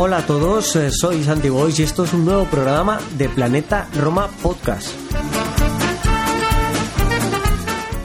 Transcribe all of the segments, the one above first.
Hola a todos, eh, soy Santi Boys y esto es un nuevo programa de Planeta Roma Podcast.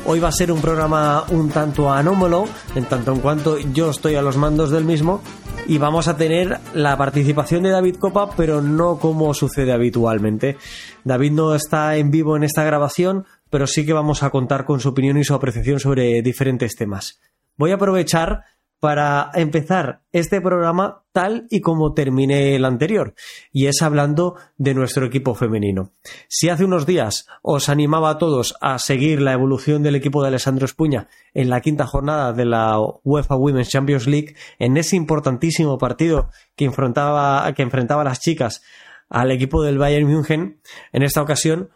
Hoy va a ser un programa un tanto anómalo, en tanto en cuanto yo estoy a los mandos del mismo, y vamos a tener la participación de David Copa, pero no como sucede habitualmente. David no está en vivo en esta grabación, pero sí que vamos a contar con su opinión y su apreciación sobre diferentes temas. Voy a aprovechar para empezar este programa tal y como terminé el anterior, y es hablando de nuestro equipo femenino. Si hace unos días os animaba a todos a seguir la evolución del equipo de Alessandro Espuña en la quinta jornada de la UEFA Women's Champions League, en ese importantísimo partido que enfrentaba, que enfrentaba a las chicas al equipo del Bayern München, en esta ocasión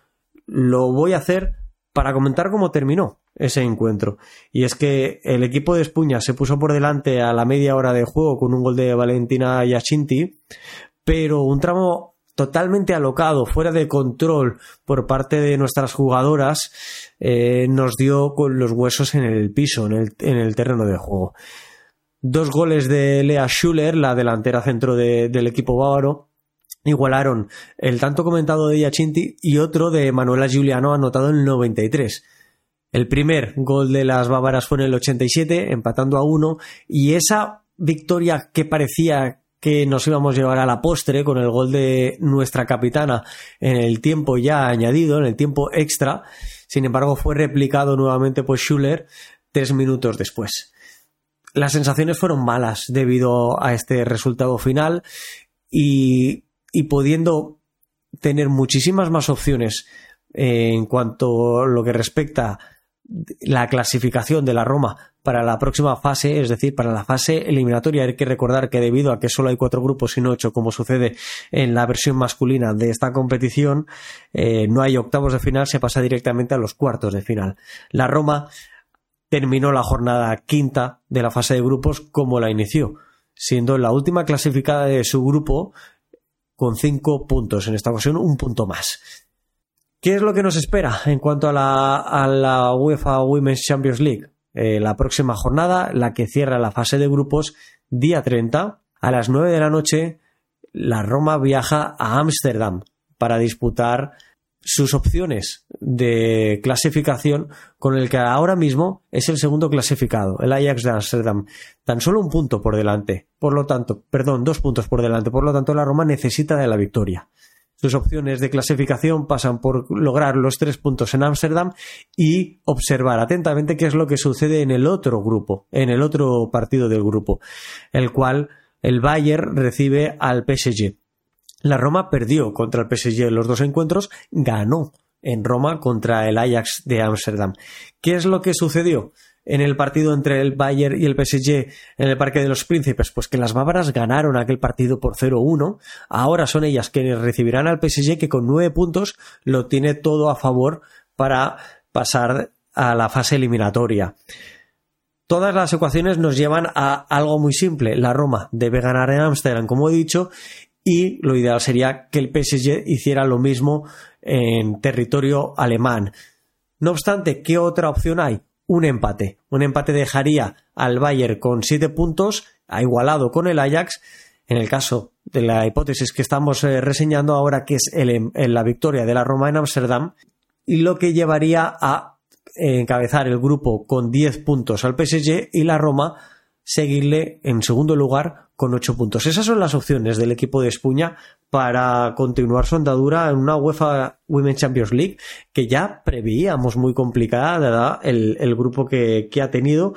lo voy a hacer para comentar cómo terminó ese encuentro. Y es que el equipo de Espuña se puso por delante a la media hora de juego con un gol de Valentina Yachinti, pero un tramo totalmente alocado, fuera de control por parte de nuestras jugadoras, eh, nos dio con los huesos en el piso, en el, en el terreno de juego. Dos goles de Lea Schuller, la delantera centro del equipo bávaro, igualaron el tanto comentado de Yachinti y otro de Manuela Giuliano anotado en el 93. El primer gol de las bávaras fue en el 87, empatando a uno, y esa victoria que parecía que nos íbamos a llevar a la postre con el gol de nuestra capitana en el tiempo ya añadido, en el tiempo extra, sin embargo fue replicado nuevamente por Schuller tres minutos después. Las sensaciones fueron malas debido a este resultado final y y pudiendo tener muchísimas más opciones eh, en cuanto a lo que respecta la clasificación de la Roma para la próxima fase, es decir, para la fase eliminatoria. Hay que recordar que debido a que solo hay cuatro grupos y no ocho, como sucede en la versión masculina de esta competición, eh, no hay octavos de final, se pasa directamente a los cuartos de final. La Roma terminó la jornada quinta de la fase de grupos como la inició, siendo la última clasificada de su grupo con cinco puntos, en esta ocasión un punto más. ¿Qué es lo que nos espera en cuanto a la, UEFA Women's Champions League? Eh, la próxima jornada, la que cierra la fase de grupos, día 30, a las 9 de la noche, la Roma viaja a Ámsterdam para disputar sus opciones de clasificación con el que ahora mismo es el segundo clasificado, el Ajax de Amsterdam. Tan solo un punto por delante. Por lo tanto, perdón, dos puntos por delante. Por lo tanto, la Roma necesita de la victoria. Sus opciones de clasificación pasan por lograr los tres puntos en Ámsterdam y observar atentamente qué es lo que sucede en el otro grupo, en el otro partido del grupo, el cual el Bayern recibe al PSG. La Roma perdió contra el PSG en los dos encuentros, ganó en Roma contra el Ajax de Ámsterdam. ¿Qué es lo que sucedió? en el partido entre el Bayern y el PSG en el Parque de los Príncipes? Pues que las bávaras ganaron aquel partido por 0-1. Ahora son ellas quienes recibirán al PSG que con nueve puntos lo tiene todo a favor para pasar a la fase eliminatoria. Todas las ecuaciones nos llevan a algo muy simple. La Roma debe ganar en Ámsterdam, como he dicho, y lo ideal sería que el PSG hiciera lo mismo en territorio alemán. No obstante, ¿qué otra opción hay? Un empate. Un empate dejaría al Bayern con siete puntos, a igualado con el Ajax. En el caso de la hipótesis que estamos eh, reseñando ahora, que es el, la victoria de la Roma en Ámsterdam, y lo que llevaría a encabezar el grupo con 10 puntos al PSG y la Roma seguirle en segundo lugar con 8 puntos. Esas son las opciones del equipo de Espuña para continuar su andadura en una UEFA Women's Champions League que ya preveíamos muy complicada, dada el, el grupo que, que, ha tenido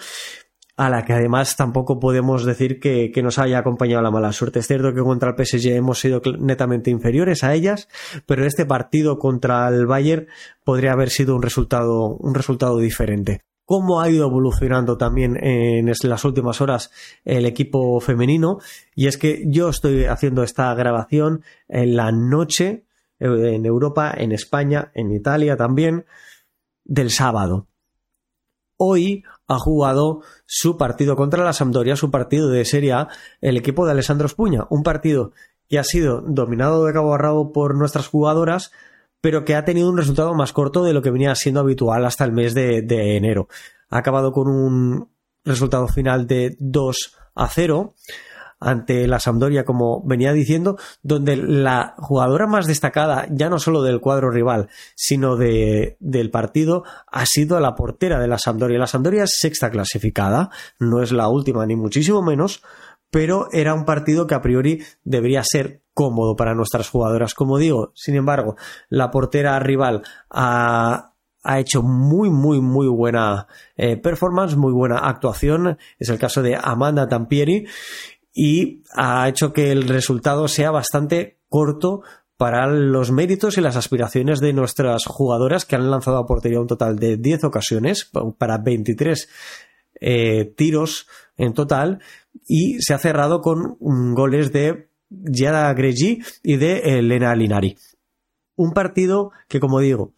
a la que además tampoco podemos decir que, que, nos haya acompañado la mala suerte. Es cierto que contra el PSG hemos sido netamente inferiores a ellas, pero este partido contra el Bayern podría haber sido un resultado, un resultado diferente. Cómo ha ido evolucionando también en las últimas horas el equipo femenino. Y es que yo estoy haciendo esta grabación en la noche eh, en Europa, en España, en Italia también, del sábado. Hoy ha jugado su partido contra la Sampdoria, su partido de Serie A, el equipo de Alessandro Spuña, un partido que ha sido dominado de cabo a rabo por nuestras jugadoras, pero que ha tenido un resultado más corto de lo que venía siendo habitual hasta el mes de, enero. Ha acabado con un resultado final de 2 a 0 ante la Sampdoria, como venía diciendo, donde la jugadora más destacada, ya no solo del cuadro rival, sino de, del partido, ha sido la portera de la Sampdoria. La Sampdoria es sexta clasificada, no es la última ni muchísimo menos, pero era un partido que a priori debería ser cómodo para nuestras jugadoras. Como digo, sin embargo, la portera rival ha, hecho muy, muy, muy buena eh, performance, muy buena actuación. Es el caso de Amanda Tampieri y ha hecho que el resultado sea bastante corto para los méritos y las aspiraciones de nuestras jugadoras que han lanzado a portería un total de 10 ocasiones para 23 eh, tiros en total y se ha cerrado con goles de Giada Gregi y de Elena Linari. Un partido que, como digo,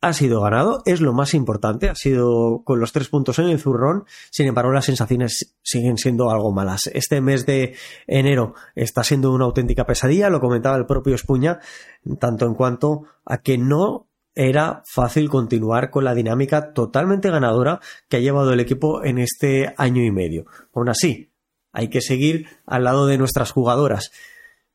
ha sido ganado, es lo más importante, ha sido con los tres puntos en el zurrón, sin embargo las sensaciones siguen siendo algo malas. Este mes de enero está siendo una auténtica pesadilla, lo comentaba el propio Espuña, tanto en cuanto a que no era fácil continuar con la dinámica totalmente ganadora que ha llevado el equipo en este año y medio. Aún así, hay que seguir al lado de nuestras jugadoras.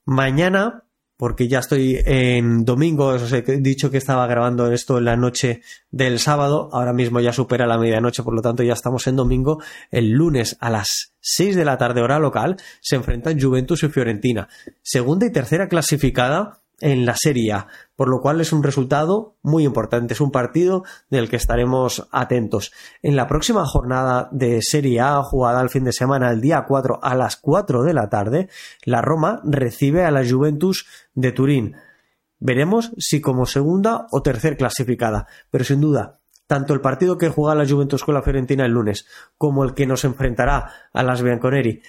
Mañana porque ya estoy en domingo, os he dicho que estaba grabando esto en la noche del sábado, ahora mismo ya supera la medianoche, por lo tanto ya estamos en domingo, el lunes a las 6 de la tarde hora local se enfrentan Juventus y Fiorentina, segunda y tercera clasificada en la Serie A, por lo cual es un resultado muy importante, es un partido del que estaremos atentos. En la próxima jornada de Serie A, jugada al fin de semana, el día 4 a las 4 de la tarde, la Roma recibe a la Juventus de Turín. Veremos si como segunda o tercer clasificada, pero sin duda, tanto el partido que juega la Juventus con la Fiorentina el lunes, como el que nos enfrentará a las Bianconeri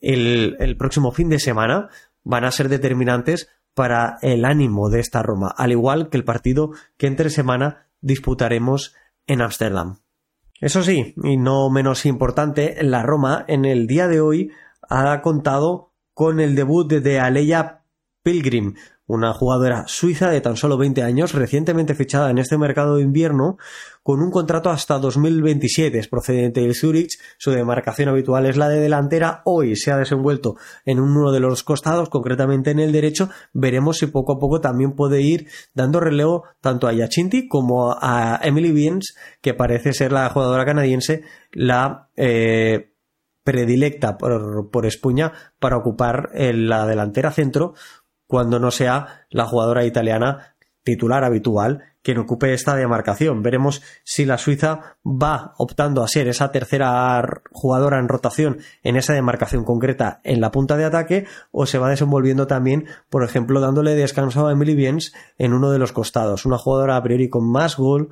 el, el próximo fin de semana, van a ser determinantes para el ánimo de esta Roma, al igual que el partido que entre semana disputaremos en Ámsterdam. Eso sí, y no menos importante, la Roma en el día de hoy ha contado con el debut de Aleya Pilgrim, una jugadora suiza de tan solo 20 años, recientemente fichada en este mercado de invierno, con un contrato hasta 2027. Es procedente del Zurich, su demarcación habitual es la de delantera. Hoy se ha desenvuelto en uno de los costados, concretamente en el derecho. Veremos si poco a poco también puede ir dando relevo tanto a Yachinti como a Emily Beans, que parece ser la jugadora canadiense, la eh, predilecta por, por Espuña para ocupar la delantera centro cuando no sea la jugadora italiana titular habitual quien ocupe esta demarcación. Veremos si la Suiza va optando a ser esa tercera jugadora en rotación en esa demarcación concreta en la punta de ataque o se va desenvolviendo también, por ejemplo, dándole descanso a Emily Biens en uno de los costados. Una jugadora a priori con más gol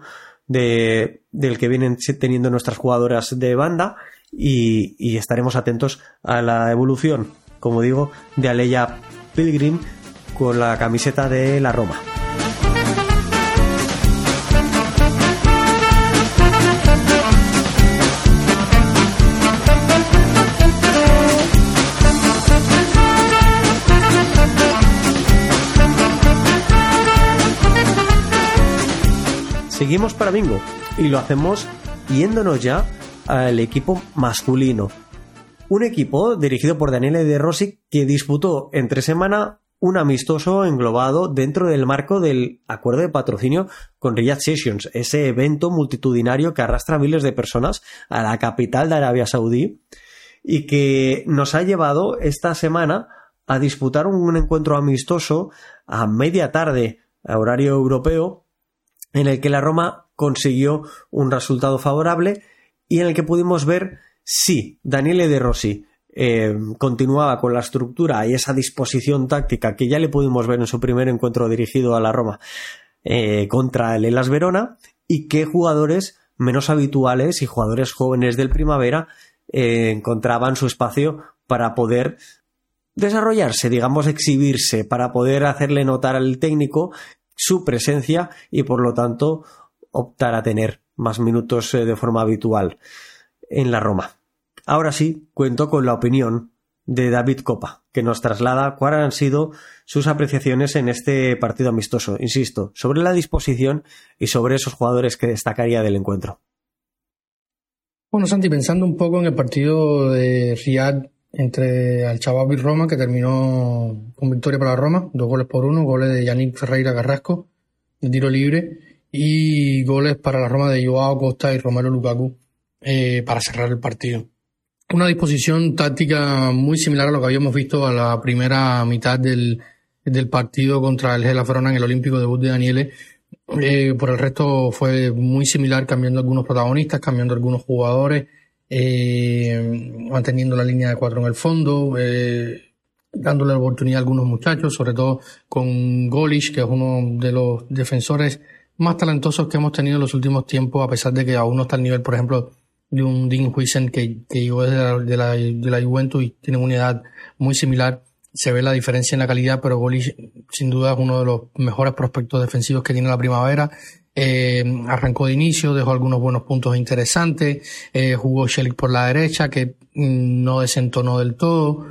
de, del que vienen teniendo nuestras jugadoras de banda y, estaremos atentos a la evolución, como digo, de Aleya Pilgrim con la camiseta de la Roma. Seguimos para bingo y lo hacemos yéndonos ya al equipo masculino. Un equipo dirigido por Daniele De Rossi que disputó entre semana un amistoso englobado dentro del marco del acuerdo de patrocinio con Riyadh Sessions, ese evento multitudinario que arrastra miles de personas a la capital de Arabia Saudí y que nos ha llevado esta semana a disputar un encuentro amistoso a media tarde a horario europeo en el que la Roma consiguió un resultado favorable y en el que pudimos ver si Daniele De Rossi eh, continuaba con la estructura y esa disposición táctica que ya le pudimos ver en su primer encuentro dirigido a la Roma eh, contra el Elas Verona y qué jugadores menos habituales y jugadores jóvenes del primavera eh, encontraban su espacio para poder desarrollarse, digamos, exhibirse, para poder hacerle notar al técnico su presencia y por lo tanto optar a tener más minutos de forma habitual en la Roma. Ahora sí, cuento con la opinión de David Copa, que nos traslada cuáles han sido sus apreciaciones en este partido amistoso, insisto, sobre la disposición y sobre esos jugadores que destacaría del encuentro. Bueno, Santi, pensando un poco en el partido de Riyad entre al y Roma, que terminó con victoria para Roma, dos goles por uno, goles de Yannick Ferreira Carrasco, de tiro libre, y goles para la Roma de Joao Costa y Romero Lukaku eh, para cerrar el partido. Una disposición táctica muy similar a lo que habíamos visto a la primera mitad del, del partido contra el Gela Verona en el Olímpico debut de Daniele. Eh, por el resto fue muy similar, cambiando algunos protagonistas, cambiando algunos jugadores, eh, manteniendo la línea de cuatro en el fondo, eh, dándole la oportunidad a algunos muchachos, sobre todo con Golish, que es uno de los defensores más talentosos que hemos tenido en los últimos tiempos, a pesar de que aún no está al nivel, por ejemplo, de un Dean Huisen que, que llegó desde la, de, la, de la Juventus y tiene una edad muy similar. Se ve la diferencia en la calidad, pero Golish sin duda es uno de los mejores prospectos defensivos que tiene la primavera. Eh, arrancó de inicio, dejó algunos buenos puntos interesantes, eh, jugó Shelik por la derecha, que mm, no desentonó del todo,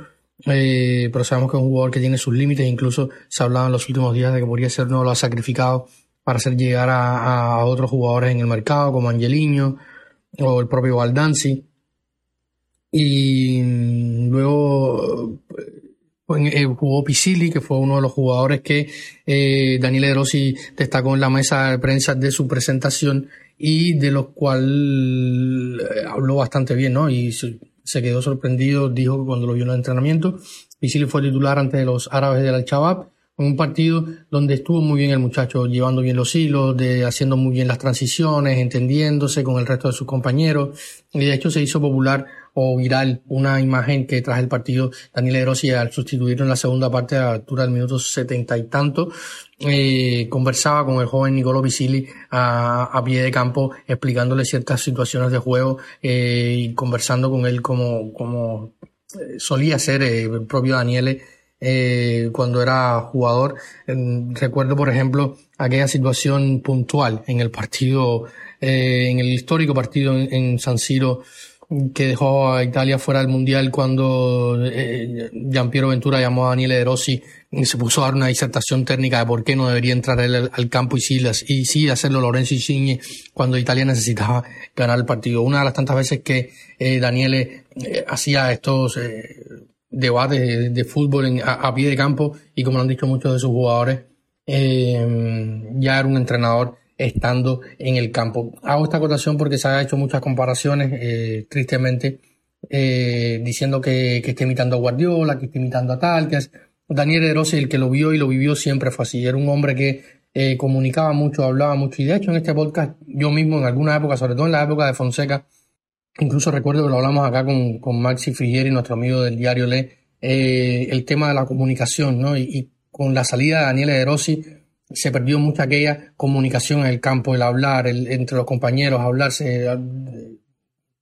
eh, pero sabemos que es un jugador que tiene sus límites, incluso se hablaba en los últimos días de que podría ser uno de los sacrificados para hacer llegar a, a otros jugadores en el mercado, como Angeliño, o el propio Valdanzi. Y luego pues, eh, jugó Pisili, que fue uno de los jugadores que eh, Daniele De Rossi destacó en la mesa de prensa de su presentación y de los cual eh, habló bastante bien, ¿no? Y se quedó sorprendido, dijo cuando lo vio en el entrenamiento. Pisili fue titular ante los árabes del Al-Shabaab un partido donde estuvo muy bien el muchacho, llevando bien los hilos, de, haciendo muy bien las transiciones, entendiéndose con el resto de sus compañeros. Y de hecho se hizo popular o viral una imagen que tras el partido Daniel Erosi al sustituirlo en la segunda parte a altura del minuto setenta y tanto, eh, conversaba con el joven Nicolo Visili a, pie de campo explicándole ciertas situaciones de juego eh, y conversando con él como, como eh, solía ser el propio Daniele eh, cuando era jugador. recuerdo, por ejemplo, aquella situación puntual en el partido, eh, en el histórico partido en, San Siro que dejó a Italia fuera del Mundial cuando eh, Giampiero Ventura llamó a Daniele De Rossi y se puso a dar una disertación técnica de por qué no debería entrar él al, campo y sí, y sí hacerlo Lorenzo Insigne cuando Italia necesitaba ganar el partido. Una de las tantas veces que eh, Daniele eh, hacía estos debate de, fútbol a, pie de campo y como lo han dicho muchos de sus jugadores, eh, ya era un entrenador estando en el campo. Hago esta acotación porque se han hecho muchas comparaciones, eh, tristemente, eh, diciendo que, que está imitando a Guardiola, que está imitando a tal, que es Daniel De Rossi, el que lo vio y lo vivió siempre fue así. Era un hombre que comunicaba mucho, hablaba mucho y de hecho en este podcast yo mismo en alguna época, sobre todo en la época de Fonseca, Incluso recuerdo que lo hablamos acá con, con Maxi Frigieri, nuestro amigo del diario Le, eh, el tema de la comunicación, ¿no? Y, con la salida de Daniele De Rossi se perdió mucha aquella comunicación en el campo, el hablar entre los compañeros, hablarse,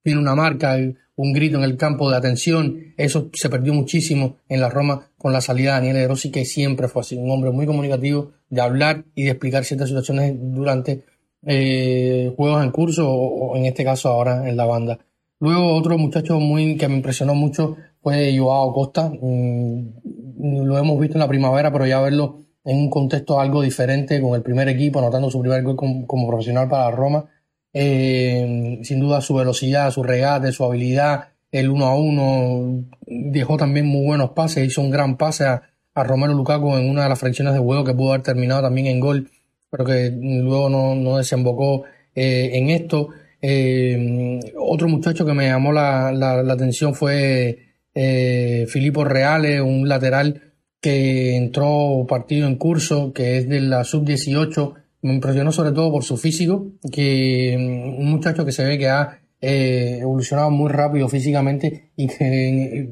tiene una marca, un grito en el campo de atención, eso se perdió muchísimo en la Roma con la salida de Daniele De Rossi, que siempre fue así, un hombre muy comunicativo, de hablar y de explicar ciertas situaciones durante eh, juegos en curso o, en este caso ahora en la banda. Luego otro muchacho muy que me impresionó mucho fue Joao Costa. Mm, lo hemos visto en la primavera, pero ya verlo en un contexto algo diferente con el primer equipo, anotando su primer gol como, profesional para Roma. Eh, sin duda su velocidad, su regate, su habilidad, el uno a uno, dejó también muy buenos pases, hizo un gran pase a, a Romero Lukaku en una de las fracciones de juego que pudo haber terminado también en gol pero que luego no, no desembocó eh, en esto. Eh, otro muchacho que me llamó la, la, atención fue eh, Filipo Reales, un lateral que entró partido en curso, que es de la sub-18. Me impresionó sobre todo por su físico, que mm, un muchacho que se ve que ha evolucionado muy rápido físicamente y que,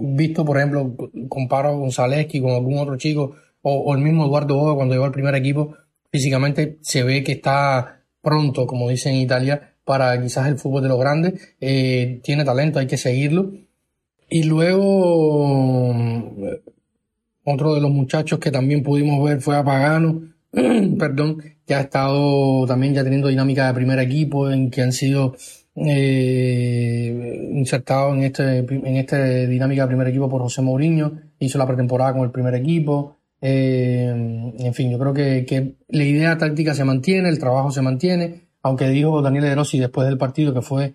visto, por ejemplo, comparo con Zaleski, con algún otro chico, o, el mismo Eduardo Bodo cuando llegó al primer equipo, físicamente se ve que está pronto, como dicen en Italia, para quizás el fútbol de los grandes. Eh, tiene talento, hay que seguirlo. Y luego, otro de los muchachos que también pudimos ver fue a Pagano, perdón, que ha estado también ya teniendo dinámica de primer equipo, en que han sido eh, insertados en este en esta dinámica de primer equipo por José Mourinho, hizo la pretemporada con el primer equipo. Eh, en fin, yo creo que, la idea táctica se mantiene, el trabajo se mantiene, aunque dijo Daniel De Rossi después del partido que fue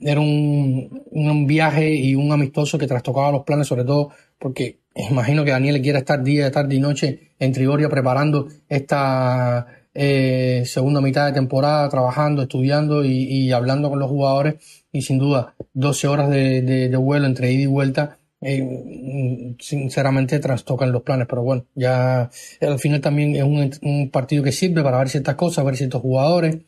era un, un, viaje y un amistoso que trastocaba los planes, sobre todo porque imagino que Daniel quiera estar día, tarde y noche en Trigoria preparando esta eh, segunda mitad de temporada, trabajando, estudiando y, hablando con los jugadores. Y sin duda, 12 horas de, vuelo entre ida y vuelta, eh, sinceramente trastocan los planes. Pero bueno, ya al final también es un, partido que sirve para ver ciertas cosas, ver ciertos jugadores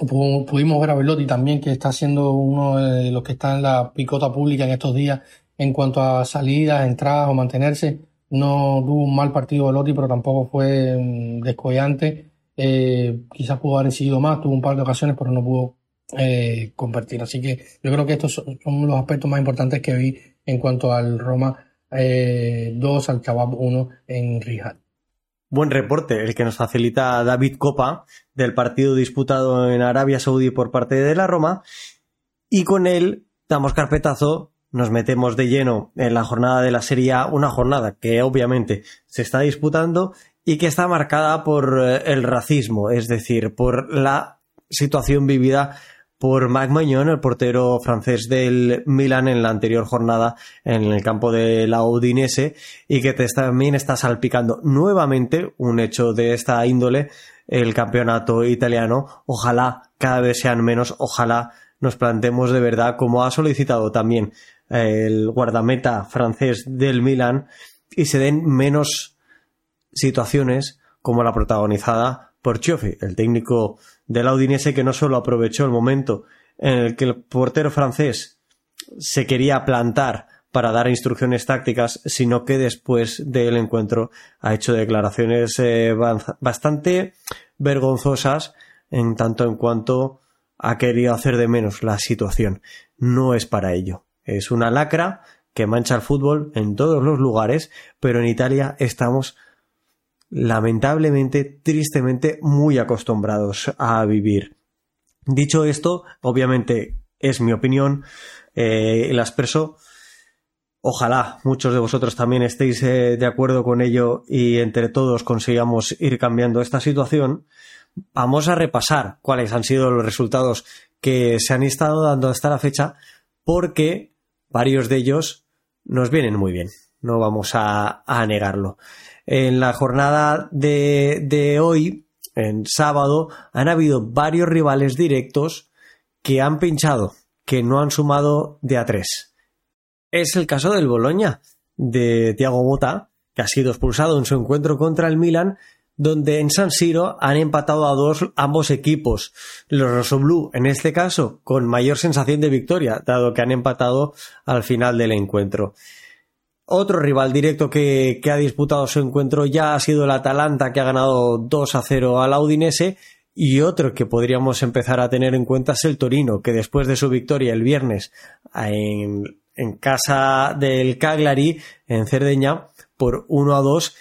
Pudimos ver a Velotti también, que está siendo uno de los que está en la picota pública en estos días en cuanto a salidas, entradas o mantenerse. No tuvo un mal partido Velotti, pero tampoco fue mm, descollante. Eh, quizás pudo haber sido más, tuvo un par de ocasiones, pero no pudo eh, convertir. Así que yo creo que estos son, los aspectos más importantes que vi en cuanto al Roma eh, 2, al Chabab 1 en Riyadh. Buen reporte el que nos facilita David Copa del partido disputado en Arabia Saudí por parte de la Roma. Y con él damos carpetazo, nos metemos de lleno en la jornada de la Serie A, una jornada que obviamente se está disputando y que está marcada por eh, el racismo, es decir, por la situación vivida por Mac Magnon, el portero francés del Milan en la anterior jornada en el campo de la Udinese y que también está salpicando nuevamente un hecho de esta índole el campeonato italiano. Ojalá cada vez sean menos, ojalá nos planteemos de verdad como ha solicitado también el guardameta francés del Milan y se den menos situaciones como la protagonizada por Chiofi, el técnico del Audinese que no solo aprovechó el momento en el que el portero francés se quería plantar para dar instrucciones tácticas, sino que después del encuentro ha hecho declaraciones eh, bastante vergonzosas en tanto en cuanto ha querido hacer de menos la situación. No es para ello. Es una lacra que mancha el fútbol en todos los lugares, pero en Italia estamos lamentablemente, tristemente, muy acostumbrados a vivir. Dicho esto, obviamente es mi opinión, eh, la expreso. Ojalá muchos de vosotros también estéis eh, de acuerdo con ello y entre todos consigamos ir cambiando esta situación. Vamos a repasar cuáles han sido los resultados que se han estado dando hasta la fecha, porque varios de ellos nos vienen muy bien. No vamos a negarlo. En la jornada de, hoy, en sábado, han habido varios rivales directos que han pinchado, que no han sumado de a tres. Es el caso del Boloña, de Thiago Mota, que ha sido expulsado en su encuentro contra el Milan, donde en San Siro han empatado a dos ambos equipos. Los Rosoblú, en este caso, con mayor sensación de victoria, dado que han empatado al final del encuentro. Otro rival directo que, ha disputado su encuentro ya ha sido el Atalanta, que ha ganado 2 a 0 al Audinese. Y otro que podríamos empezar a tener en cuenta es el Torino, que después de su victoria el viernes en, en casa del Cagliari, en Cerdeña, por 1 a 2,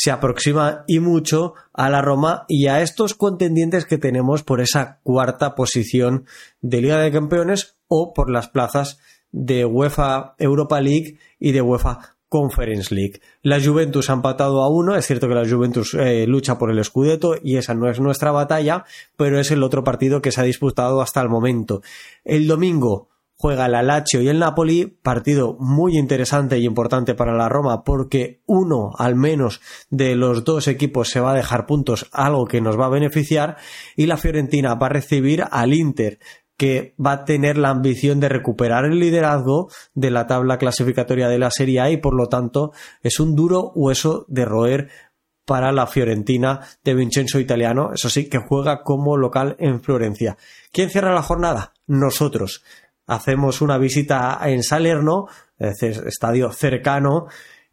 se aproxima y mucho a la Roma y a estos contendientes que tenemos por esa cuarta posición de Liga de Campeones o por las plazas de UEFA Europa League y de UEFA Conference League. La Juventus ha empatado a uno, es cierto que la Juventus eh, lucha por el Scudetto y esa no es nuestra batalla, pero es el otro partido que se ha disputado hasta el momento. El domingo juega el Lazio y el Napoli, partido muy interesante y importante para la Roma porque uno al menos de los dos equipos se va a dejar puntos, algo que nos va a beneficiar, y la Fiorentina va a recibir al Inter que va a tener la ambición de recuperar el liderazgo de la tabla clasificatoria de la Serie A y por lo tanto es un duro hueso de roer para la Fiorentina de Vincenzo Italiano, eso sí, que juega como local en Florencia. ¿Quién cierra la jornada? Nosotros. Hacemos una visita en Salerno, estadio cercano,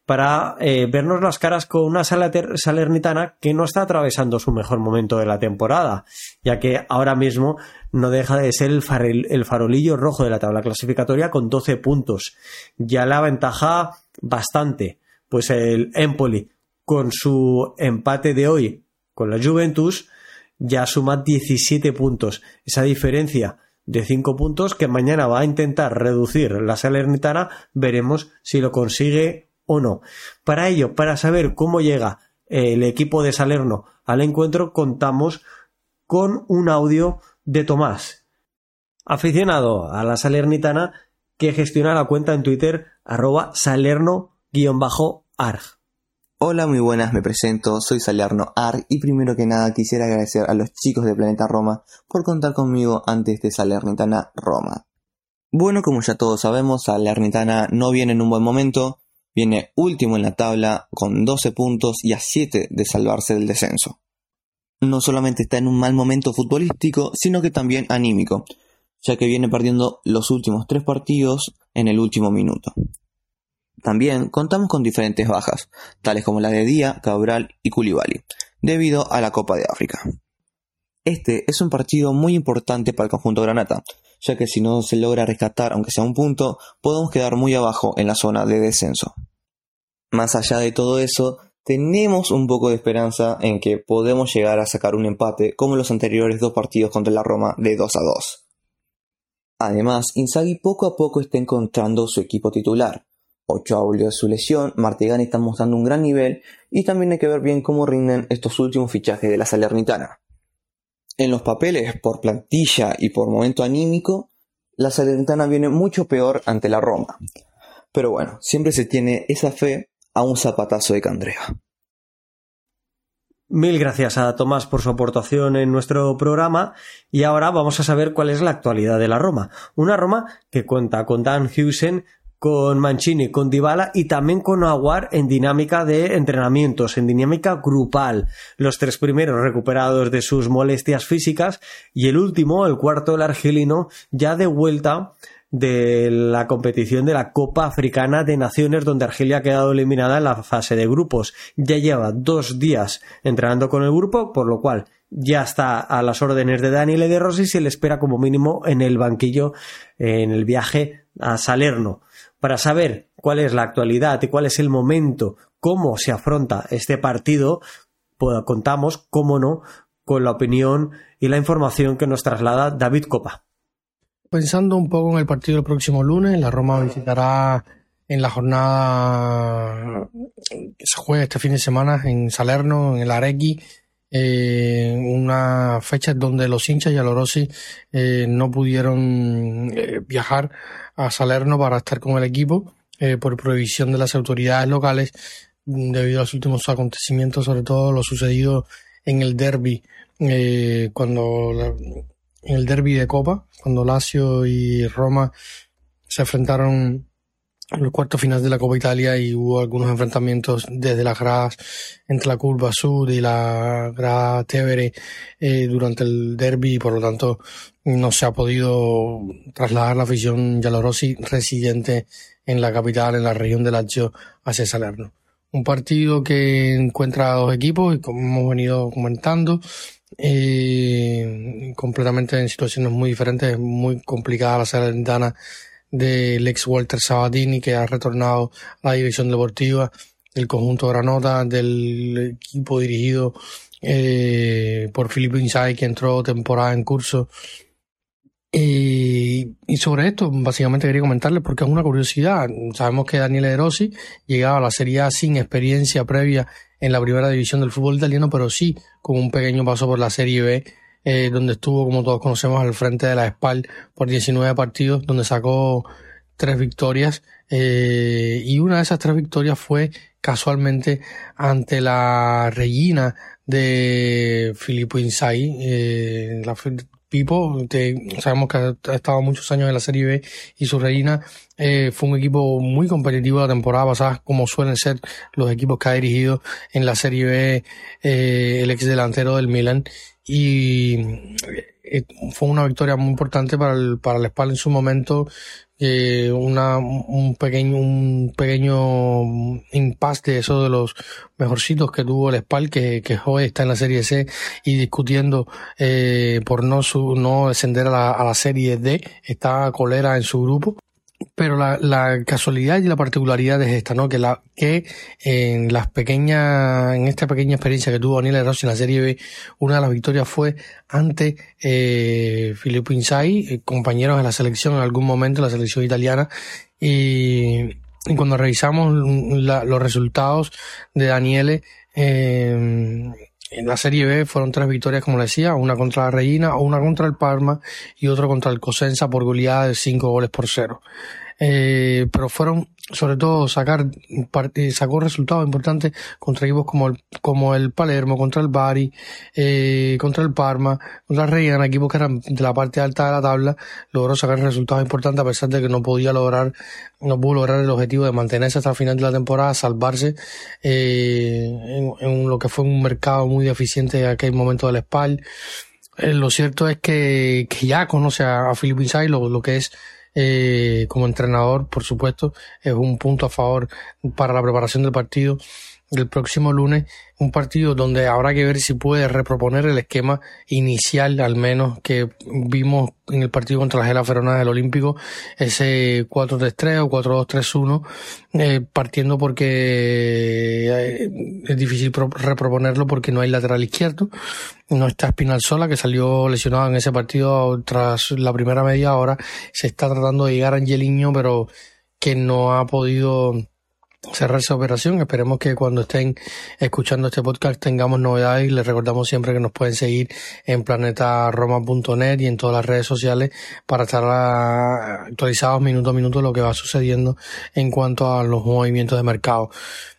para eh, vernos las caras con una Salernitana que no está atravesando su mejor momento de la temporada, ya que ahora mismo no deja de ser el, farolillo rojo de la tabla clasificatoria con 12 puntos. Ya la ventaja bastante, pues el Empoli con su empate de hoy con la Juventus ya suma 17 puntos. Esa diferencia de 5 puntos que mañana va a intentar reducir la Salernitana, veremos si lo consigue o no. Para ello, para saber cómo llega el equipo de Salerno al encuentro, contamos con un audio de Tomás, aficionado a la Salernitana que gestiona la cuenta en Twitter arroba salerno-arg. Hola, muy buenas, me presento, soy Salerno Arg y primero que nada quisiera agradecer a los chicos de Planeta Roma por contar conmigo antes de Salernitana Roma. Bueno, como ya todos sabemos, Salernitana no viene en un buen momento, Viene último en la tabla con 12 puntos y a 7 de salvarse del descenso. No solamente está en un mal momento futbolístico, sino que también anímico, ya que viene perdiendo los últimos tres partidos en el último minuto. También contamos con diferentes bajas, tales como la de Día, Cabral y Koulibaly, debido a la Copa de África. Este es un partido muy importante para el conjunto Granata, ya que si no se logra rescatar aunque sea un punto, podemos quedar muy abajo en la zona de descenso. Más allá de todo eso, tenemos un poco de esperanza en que podemos llegar a sacar un empate como los anteriores dos partidos contra la Roma de 2 a 2. Además, Inzaghi poco a poco está encontrando su equipo titular. Ochoa volvió de su lesión, Martigani está mostrando un gran nivel y también hay que ver bien cómo rinden estos últimos fichajes de la Salernitana. En los papeles, por plantilla y por momento anímico, la Salernitana viene mucho peor ante la Roma. Pero bueno, siempre se tiene esa fe a un zapatazo de Candrea. Mil gracias a Tomás por su aportación en nuestro programa y ahora vamos a saber cuál es la actualidad de la Roma. Una Roma que cuenta con Dan Hewsen con Mancini, con Dybala y también con Aguar en dinámica de entrenamientos, en dinámica grupal. Los tres primeros recuperados de sus molestias físicas y el último, el cuarto, el argelino, ya de vuelta de la competición de la Copa Africana de Naciones donde Argelia ha quedado eliminada en la fase de grupos. Ya lleva dos días entrenando con el grupo, por lo cual ya está a las órdenes de Daniel de Rossi y se le espera como mínimo en el banquillo en el viaje a Salerno para saber cuál es la actualidad y cuál es el momento, cómo se afronta este partido, pues contamos, cómo no, con la opinión y la información que nos traslada David Copa. Pensando un poco en el partido del próximo lunes, la Roma visitará en la jornada que se juega este fin de semana en Salerno, en el Aregui, eh, una fecha donde los hinchas y Alorosi eh, no pudieron eh, viajar a Salerno para estar con el equipo eh, por prohibición de las autoridades locales debido a los últimos acontecimientos, sobre todo lo sucedido en el derby, cuando en el derby de Copa, cuando Lazio y Roma se enfrentaron en los cuartos finales de la Copa Italia y hubo algunos enfrentamientos desde las gradas entre la curva sur y la grada Tevere eh, durante el derby y por lo tanto no se ha podido trasladar la afición Yalorossi residente en la capital, en la región de Lazio, hacia Salerno. Un partido que encuentra a dos equipos y como hemos venido comentando, eh, completamente en situaciones muy diferentes, muy complicada la Salernitana del ex Walter Sabatini que ha retornado a la división deportiva, del conjunto Granota, del equipo dirigido eh, por Filippo Inzaghi que entró temporada en curso. Y, sobre esto, básicamente quería comentarles porque es una curiosidad. Sabemos que Daniele De Rossi llegaba a la Serie A sin experiencia previa en la primera división del fútbol italiano, pero sí con un pequeño paso por la Serie B eh, donde estuvo, como todos conocemos, al frente de la SPAL por 19 partidos, donde sacó tres victorias. Eh, y una de esas tres victorias fue casualmente ante la Regina de Filippo Inzaghi, eh, la Pipo, sabemos que ha estado muchos años en la Serie B y su Reina eh, fue un equipo muy competitivo la temporada pasada, como suelen ser los equipos que ha dirigido en la Serie B eh, el ex delantero del Milan. Y eh, fue una victoria muy importante para el, para el Spal en su momento eh, una, un pequeño un pequeño impasse de eso de los mejorcitos que tuvo el Spal que, que hoy está en la serie C y discutiendo eh, por no su, no descender a la, a la serie D. Está colera en su grupo pero la, la, casualidad y la particularidad es esta, ¿no? Que la que en las pequeñas, en esta pequeña experiencia que tuvo Daniel Rossi en la Serie B, una de las victorias fue ante eh, Filippo Inzaghi, eh, compañeros de la selección en algún momento, la selección italiana, y, cuando revisamos la, los resultados de Daniele, eh, en la Serie B fueron tres victorias, como decía, una contra la Reina, una contra el Parma y otra contra el Cosenza por goleada de cinco goles por cero. Eh, pero fueron sobre todo sacar sacó resultados importantes contra equipos como el como el Palermo contra el Bari eh, contra el Parma contra el equipos que eran de la parte alta de la tabla logró sacar resultados importantes a pesar de que no podía lograr no pudo lograr el objetivo de mantenerse hasta el final de la temporada salvarse eh, en, lo que fue un mercado muy deficiente en aquel momento del SPAL. Eh, lo cierto es que, que ya conoce a, a Philip Inside lo, lo que es eh, como entrenador, por supuesto, es un punto a favor para la preparación del partido el próximo lunes, un partido donde habrá que ver si puede reproponer el esquema inicial, al menos que vimos en el partido contra la Gela Ferona del Olímpico, ese 4-3-3 o 4-2-3-1, eh, partiendo porque eh, es difícil reproponerlo porque no hay lateral izquierdo, no está Espinal Sola, que salió lesionado en ese partido tras la primera media. Hora, se está tratando de llegar a Angeliño, pero que no ha podido cerrar esa operación. Esperemos que cuando estén escuchando este podcast tengamos novedades les recordamos siempre que nos pueden seguir en planetaroma.net y en todas las redes sociales para estar actualizados minuto a minuto lo que va sucediendo en cuanto a los movimientos de mercado.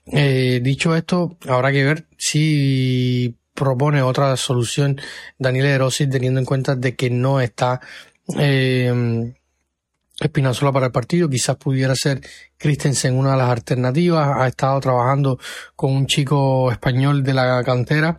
Eh, dicho esto, habrá que ver si propone otra solución Daniel Erosi teniendo en cuenta de que no está eh, Espinazola para el partido, quizás pudiera ser Christensen una de las alternativas, ha estado trabajando con un chico español de la cantera,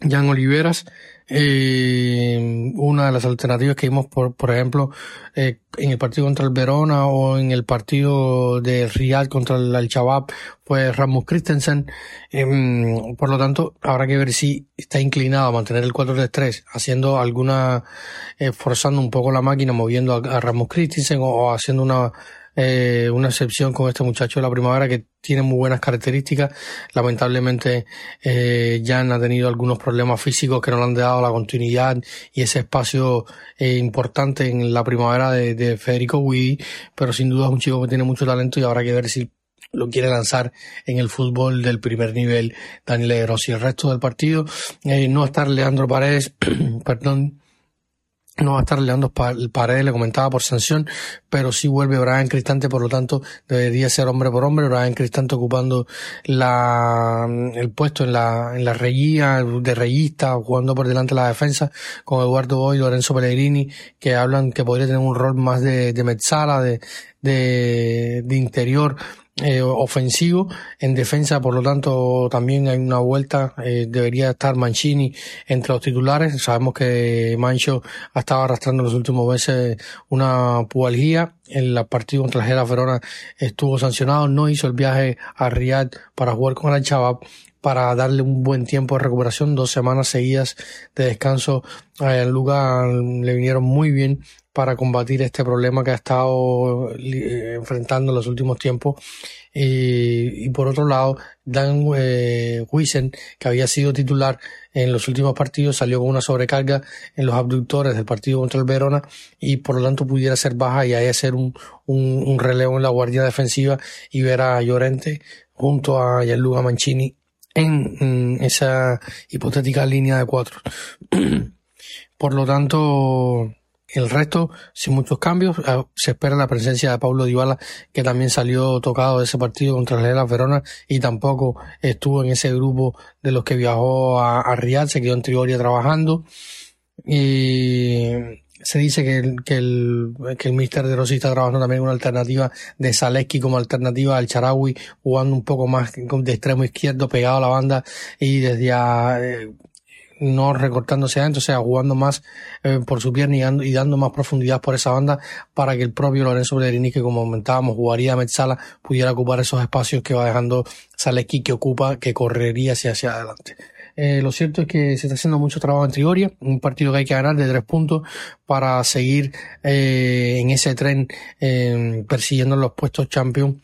Jan Oliveras, eh, una de las alternativas que vimos, por, por ejemplo, eh, en el partido contra el Verona o en el partido de Riyadh contra el Al-Shabaab fue Rasmus Christensen. Eh, por lo tanto, habrá que ver si está inclinado a mantener el 4-3-3, haciendo alguna, eh, forzando un poco la máquina, moviendo a, a Christensen o haciendo una eh, una excepción con este muchacho de la primavera que tiene muy buenas características. Lamentablemente, eh, Jan ha tenido algunos problemas físicos que no le han dado la continuidad y ese espacio eh, importante en la primavera de, de Federico Guidi, pero sin duda es un chico que tiene mucho talento y habrá que ver si lo quiere lanzar en el fútbol del primer nivel Daniel Rossi. El resto del partido, eh, no estar Leandro Paredes, perdón, no va a estar Leandro Paredes, le comentaba por sanción, pero sí vuelve Brian Cristante, por lo tanto debería ser hombre por hombre. Brian Cristante ocupando la, el puesto en la, en la reyía de reyista, jugando por delante de la defensa, con Eduardo Boy Lorenzo Pellegrini, que hablan que podría tener un rol más de, de mezzala, de, de, de interior eh, ofensivo. En defensa, por lo tanto, también hay una vuelta. Eh, debería estar Mancini entre los titulares. Sabemos que Mancho ha estado arrastrando los últimos meses una pubalgía. En la partido contra la Verona estuvo sancionado. No hizo el viaje a Riyadh para jugar con el Chabab para darle un buen tiempo de recuperación, dos semanas seguidas de descanso en lugar le vinieron muy bien para combatir este problema que ha estado eh, enfrentando en los últimos tiempos. Y, por otro lado, Dan eh, que había sido titular en los últimos partidos, salió con una sobrecarga en los abductores del partido contra el Verona y por lo tanto pudiera ser baja y ahí hacer un, un, relevo en la guardia defensiva y ver a Llorente junto a Gianluca Mancini en esa hipotética línea de cuatro. por lo tanto, el resto, sin muchos cambios, ah, se espera la presencia de Pablo Dybala, que también salió tocado de ese partido contra el Verona y tampoco estuvo en ese grupo de los que viajó a, Riyadh, se quedó en Trigoria trabajando. Y se dice que el, que el, que el Mister de Rossi está trabajando también una alternativa de Zaleski como alternativa al Charawi, jugando un poco más de extremo izquierdo, pegado a la banda y desde a, eh, no recortándose adentro, o sea, jugando más eh, por su pierna y dando, más profundidad por esa banda para que el propio Lorenzo Bellerini, que como comentábamos, jugaría a Metzala, pudiera ocupar esos espacios que va dejando Zaleski que ocupa, que correría hacia, hacia adelante. Eh, lo cierto es que se está haciendo mucho trabajo en Trigoria, un partido que hay que ganar de tres puntos para seguir eh, en ese tren eh, persiguiendo los puestos champion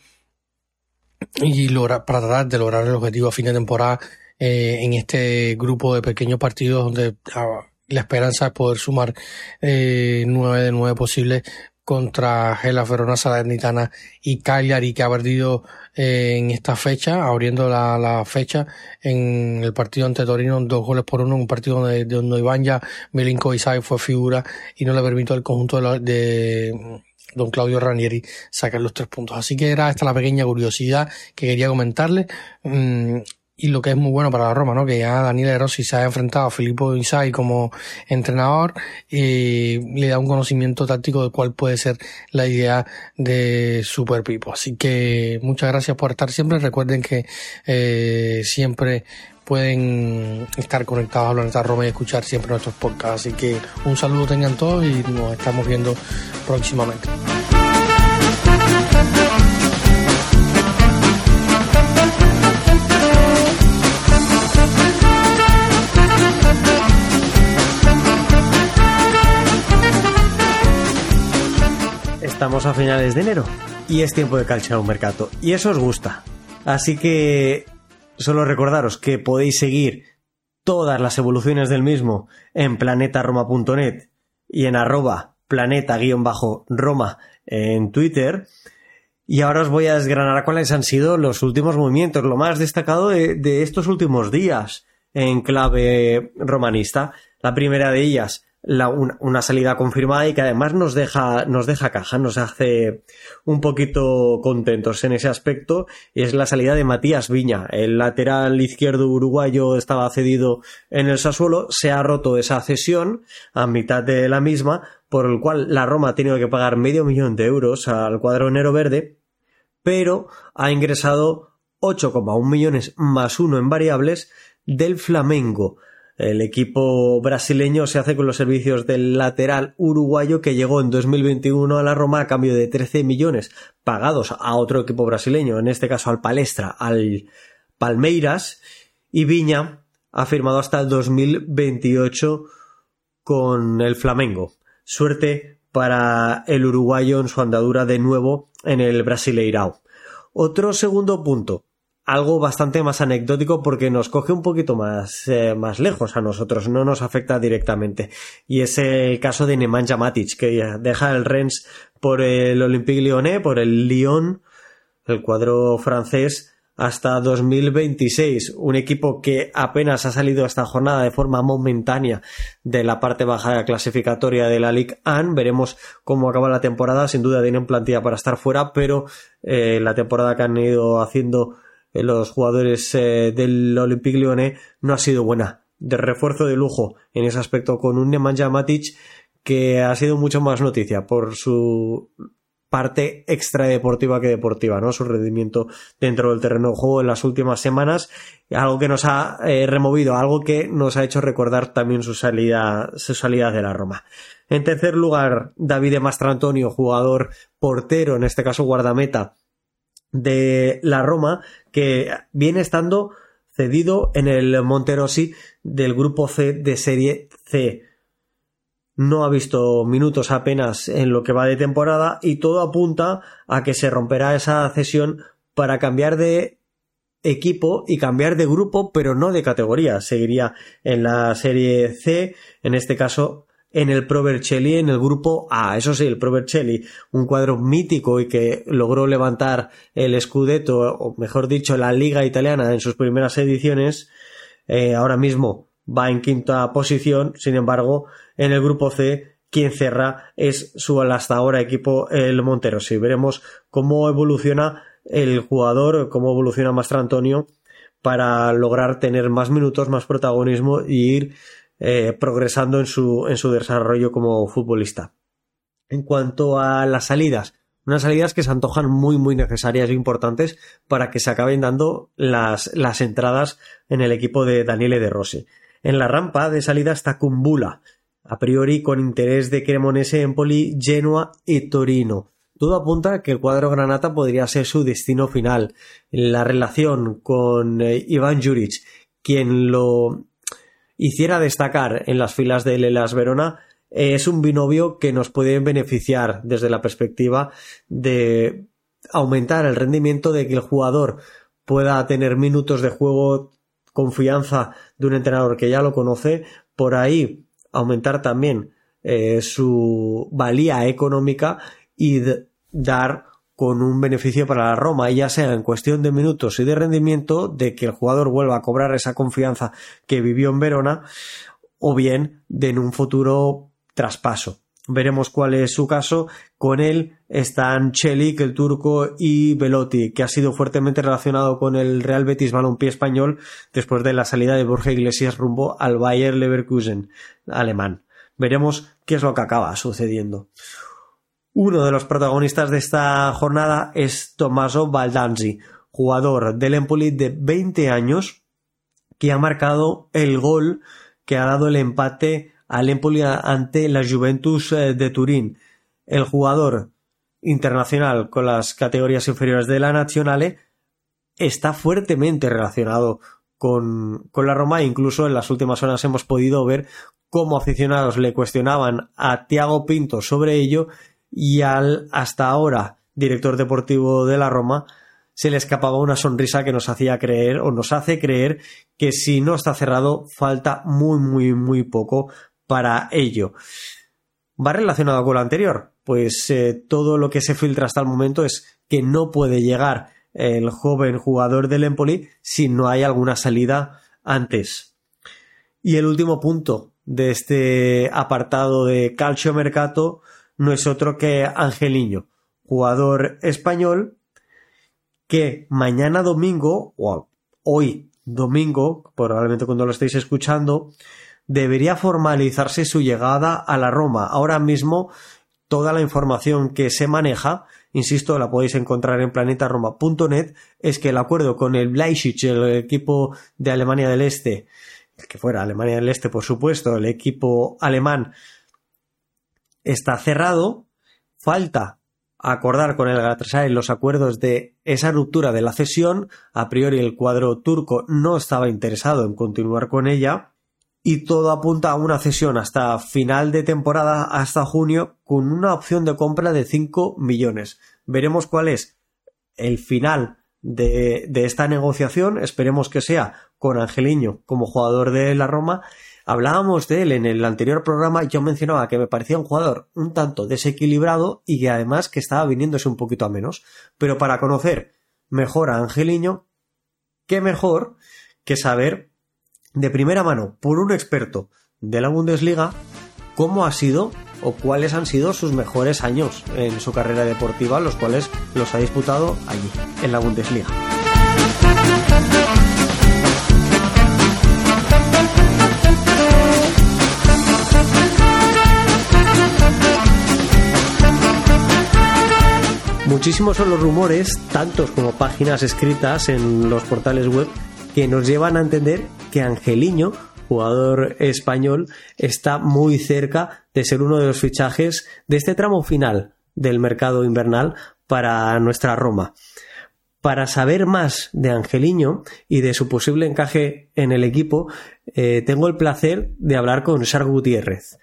y lograr, para tratar de lograr el objetivo a fin de temporada eh, en este grupo de pequeños partidos donde ah, la esperanza es poder sumar eh, nueve de nueve posibles contra Gela Verona Salernitana y Cagliari que ha perdido eh, en esta fecha, abriendo la, la, fecha en el partido ante Torino, dos goles por uno, un partido donde, donde Iván ya Milinko Isai fue figura y no le permitió al conjunto de, de don Claudio Ranieri sacar los tres puntos. Así que era esta la pequeña curiosidad que quería comentarle. Y lo que es muy bueno para la Roma, ¿no? Que ya Daniel Rossi se ha enfrentado a Filippo Inzaghi como entrenador y le da un conocimiento táctico de cuál puede ser la idea de Super Pipo. Así que muchas gracias por estar siempre. Recuerden que eh, siempre pueden estar conectados a Planeta Roma y escuchar siempre nuestros podcasts. Así que un saludo tengan todos y nos estamos viendo próximamente. Estamos a finales de enero y es tiempo de calchar un mercado y eso os gusta. Así que solo recordaros que podéis seguir todas las evoluciones del mismo en planetaroma.net y en arroba planeta-roma en Twitter. Y ahora os voy a desgranar cuáles han sido los últimos movimientos, lo más destacado de, de estos últimos días en clave romanista. La primera de ellas, una, salida confirmada y que además nos deja, nos deja caja, nos hace un poquito contentos en ese aspecto y es la salida de Matías Viña. El lateral izquierdo uruguayo estaba cedido en el Sassuolo, se ha roto esa cesión a mitad de la misma, por el cual la Roma ha tenido que pagar medio millón de euros al cuadro enero verde, pero ha ingresado 8,1 millones más uno en variables del Flamengo el equipo brasileño se hace con los servicios del lateral uruguayo que llegó en 2021 a la Roma a cambio de 13 millones pagados a otro equipo brasileño, en este caso al Palestra, al Palmeiras, y Viña ha firmado hasta el 2028 con el Flamengo. Suerte para el uruguayo en su andadura de nuevo en el Brasileirao. Otro segundo punto algo bastante más anecdótico porque nos coge un poquito más, eh, más lejos a nosotros, no nos afecta directamente. Y es el caso de Nemanja Matic, que deja el Rennes por el Olympique Lyonnais, por el Lyon, el cuadro francés, hasta 2026. Un equipo que apenas ha salido esta jornada de forma momentánea de la parte baja clasificatoria de la Ligue 1. Veremos cómo acaba la temporada. Sin duda tienen plantilla para estar fuera, pero eh, la temporada que han ido haciendo los jugadores eh, del Olympique Lyonnais no ha sido buena. De refuerzo de lujo en ese aspecto con un Nemanja Matic que ha sido mucho más noticia por su parte extradeportiva que deportiva, ¿no? Su rendimiento dentro del terreno de juego en las últimas semanas, algo que nos ha eh, removido, algo que nos ha hecho recordar también su salida, su salida de la Roma. En tercer lugar, David Mastrantonio, jugador portero, en este caso guardameta, de la Roma, que viene estando cedido en el Monterosi del grupo C de Serie C. No ha visto minutos apenas en lo que va de temporada y todo apunta a que se romperá esa cesión para cambiar de equipo y cambiar de grupo, pero no de categoría. Seguiría en la Serie C, en este caso en el Pro Vercelli en el grupo A. Eso sí, el Pro Vercelli, un cuadro mítico y que logró levantar el Scudetto, o mejor dicho, la Liga Italiana en sus primeras ediciones, eh, ahora mismo va en quinta posición. Sin embargo, en el grupo C, quien cerra es su hasta ahora equipo, el Montero. Si veremos cómo evoluciona el jugador, cómo evoluciona Mastro Antonio para lograr tener más minutos, más protagonismo y ir eh, progresando en su, en su desarrollo como futbolista. En cuanto a las salidas, unas salidas que se antojan muy muy necesarias e importantes para que se acaben dando las, las entradas en el equipo de Daniele De Rossi. En la rampa de salida está Kumbula, a priori con interés de Cremonese, Empoli, Genoa y Torino. Todo apunta a que el cuadro granata podría ser su destino final. La relación con eh, Iván Juric, quien lo hiciera destacar en las filas de Lelas Verona, es un binomio que nos puede beneficiar desde la perspectiva de aumentar el rendimiento de que el jugador pueda tener minutos de juego, confianza de un entrenador que ya lo conoce, por ahí aumentar también eh, su valía económica y dar con un beneficio para la Roma, ya sea en cuestión de minutos y de rendimiento, de que el jugador vuelva a cobrar esa confianza que vivió en Verona, o bien de en un futuro traspaso. Veremos cuál es su caso. Con él están Chelik, el turco, y Velotti, que ha sido fuertemente relacionado con el Real Betis Balompié español después de la salida de Borja Iglesias rumbo al Bayer Leverkusen alemán. Veremos qué es lo que acaba sucediendo. Uno de los protagonistas de esta jornada es Tommaso Baldanzi, jugador del Empoli de 20 años, que ha marcado el gol que ha dado el empate al Empoli ante la Juventus eh, de Turín. El jugador internacional con las categorías inferiores de la Nazionale está fuertemente relacionado con, con la Roma. Incluso en las últimas horas hemos podido ver cómo aficionados le cuestionaban a Tiago Pinto sobre ello y al hasta ahora director deportivo de la Roma se le escapaba una sonrisa que nos hacía creer o nos hace creer que si no está cerrado falta muy muy muy poco para ello. ¿Va relacionado con lo anterior? Pues eh, todo lo que se filtra hasta el momento es que no puede llegar el joven jugador del Empoli si no hay alguna salida antes. Y el último punto de este apartado de Calcio Mercato no es otro que Angeliño, jugador español que mañana domingo, o hoy domingo, probablemente cuando lo estéis escuchando, debería formalizarse su llegada a la Roma. Ahora mismo toda la información que se maneja, insisto, la podéis encontrar en planetaroma.net, es que el acuerdo con el Leipzig, el equipo de Alemania del Este, el que fuera Alemania del Este, por supuesto, el equipo alemán está cerrado, falta acordar con el Galatasaray los acuerdos de esa ruptura de la cesión, a priori el cuadro turco no estaba interesado en continuar con ella, y todo apunta a una cesión hasta final de temporada, hasta junio, con una opción de compra de 5 millones. Veremos cuál es el final de, de esta negociación. Esperemos que sea con Angeliño como jugador de la Roma. Hablábamos de él en el anterior programa. Yo mencionaba que me parecía un jugador un tanto desequilibrado y que además que estaba viniéndose un poquito a menos. Pero para conocer mejor a Angeliño, qué mejor que saber de primera mano por un experto de la Bundesliga cómo ha sido o cuáles han sido sus mejores años en su carrera deportiva, los cuales los ha disputado allí, en la Bundesliga. Muchísimos son los rumores, tantos como páginas escritas en los portales web, que nos llevan a entender que Angeliño, jugador español, está muy cerca de ser uno de los fichajes de este tramo final del mercado invernal para nuestra Roma. Para saber más de Angeliño y de su posible encaje en el equipo, eh, tengo el placer de hablar con Sar Gutiérrez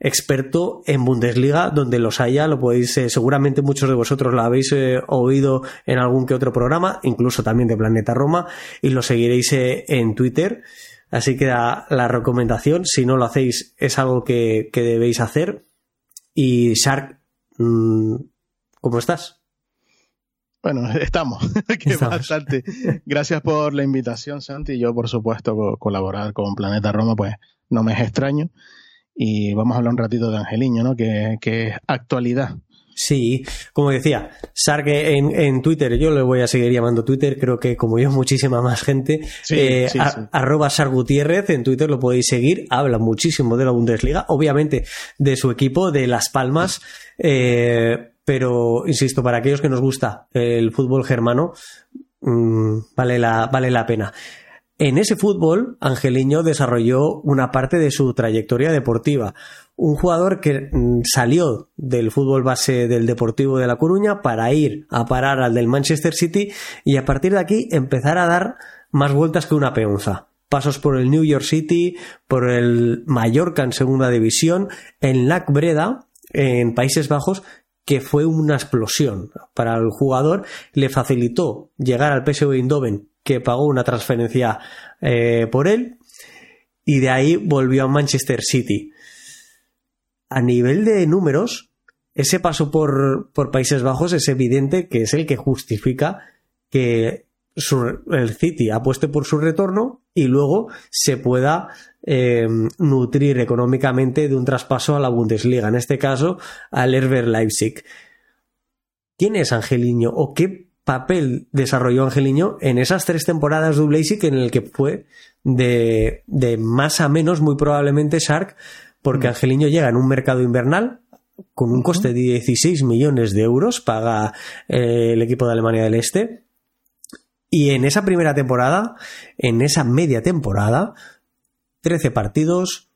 experto en Bundesliga, donde los haya, lo podéis, eh, seguramente muchos de vosotros lo habéis eh, oído en algún que otro programa, incluso también de Planeta Roma, y lo seguiréis eh, en Twitter. Así que la, recomendación, si no lo hacéis, es algo que, debéis hacer. Y Shark, mm, ¿cómo estás? Bueno, estamos. bastante. Gracias por la invitación, Santi. Yo, por supuesto, colaborar con Planeta Roma, pues no me es extraño y vamos a hablar un ratito de Angeliño, ¿no? Que, es actualidad. Sí, como decía, Sargue en, Twitter, yo le voy a seguir llamando Twitter, creo que como yo, muchísima más gente. Eh, arroba Sar Gutiérrez en Twitter lo podéis seguir, habla muchísimo de la Bundesliga, obviamente de su equipo, de Las Palmas, eh, pero insisto, para aquellos que nos gusta el fútbol germano, mm, vale, la, vale la pena. En ese fútbol, Angeliño desarrolló una parte de su trayectoria deportiva. Un jugador que mm, salió del fútbol base del Deportivo de La Coruña para ir a parar al del Manchester City y a partir de aquí empezar a dar más vueltas que una peonza. Pasos por el New York City, por el Mallorca en segunda división, en Lac Breda, en Países Bajos, que fue una explosión para el jugador, le facilitó llegar al PSV Eindhoven que pagó una transferencia eh, por él y de ahí volvió a Manchester City. A nivel de números, ese paso por, Países Bajos es evidente que es el que justifica que el City apueste por su retorno y luego se pueda eh, nutrir económicamente de un traspaso a la Bundesliga, en este caso al Herber Leipzig. ¿Quién es Angeliño o qué papel desarrolló Angeliño en esas tres temporadas de Basic en el que fue de, más a menos, muy probablemente Shark, porque mm. Angeliño llega en un mercado invernal con un coste de 16 millones de euros, paga eh, el equipo de Alemania del Este. Y en esa primera temporada, en esa media temporada, 13 partidos,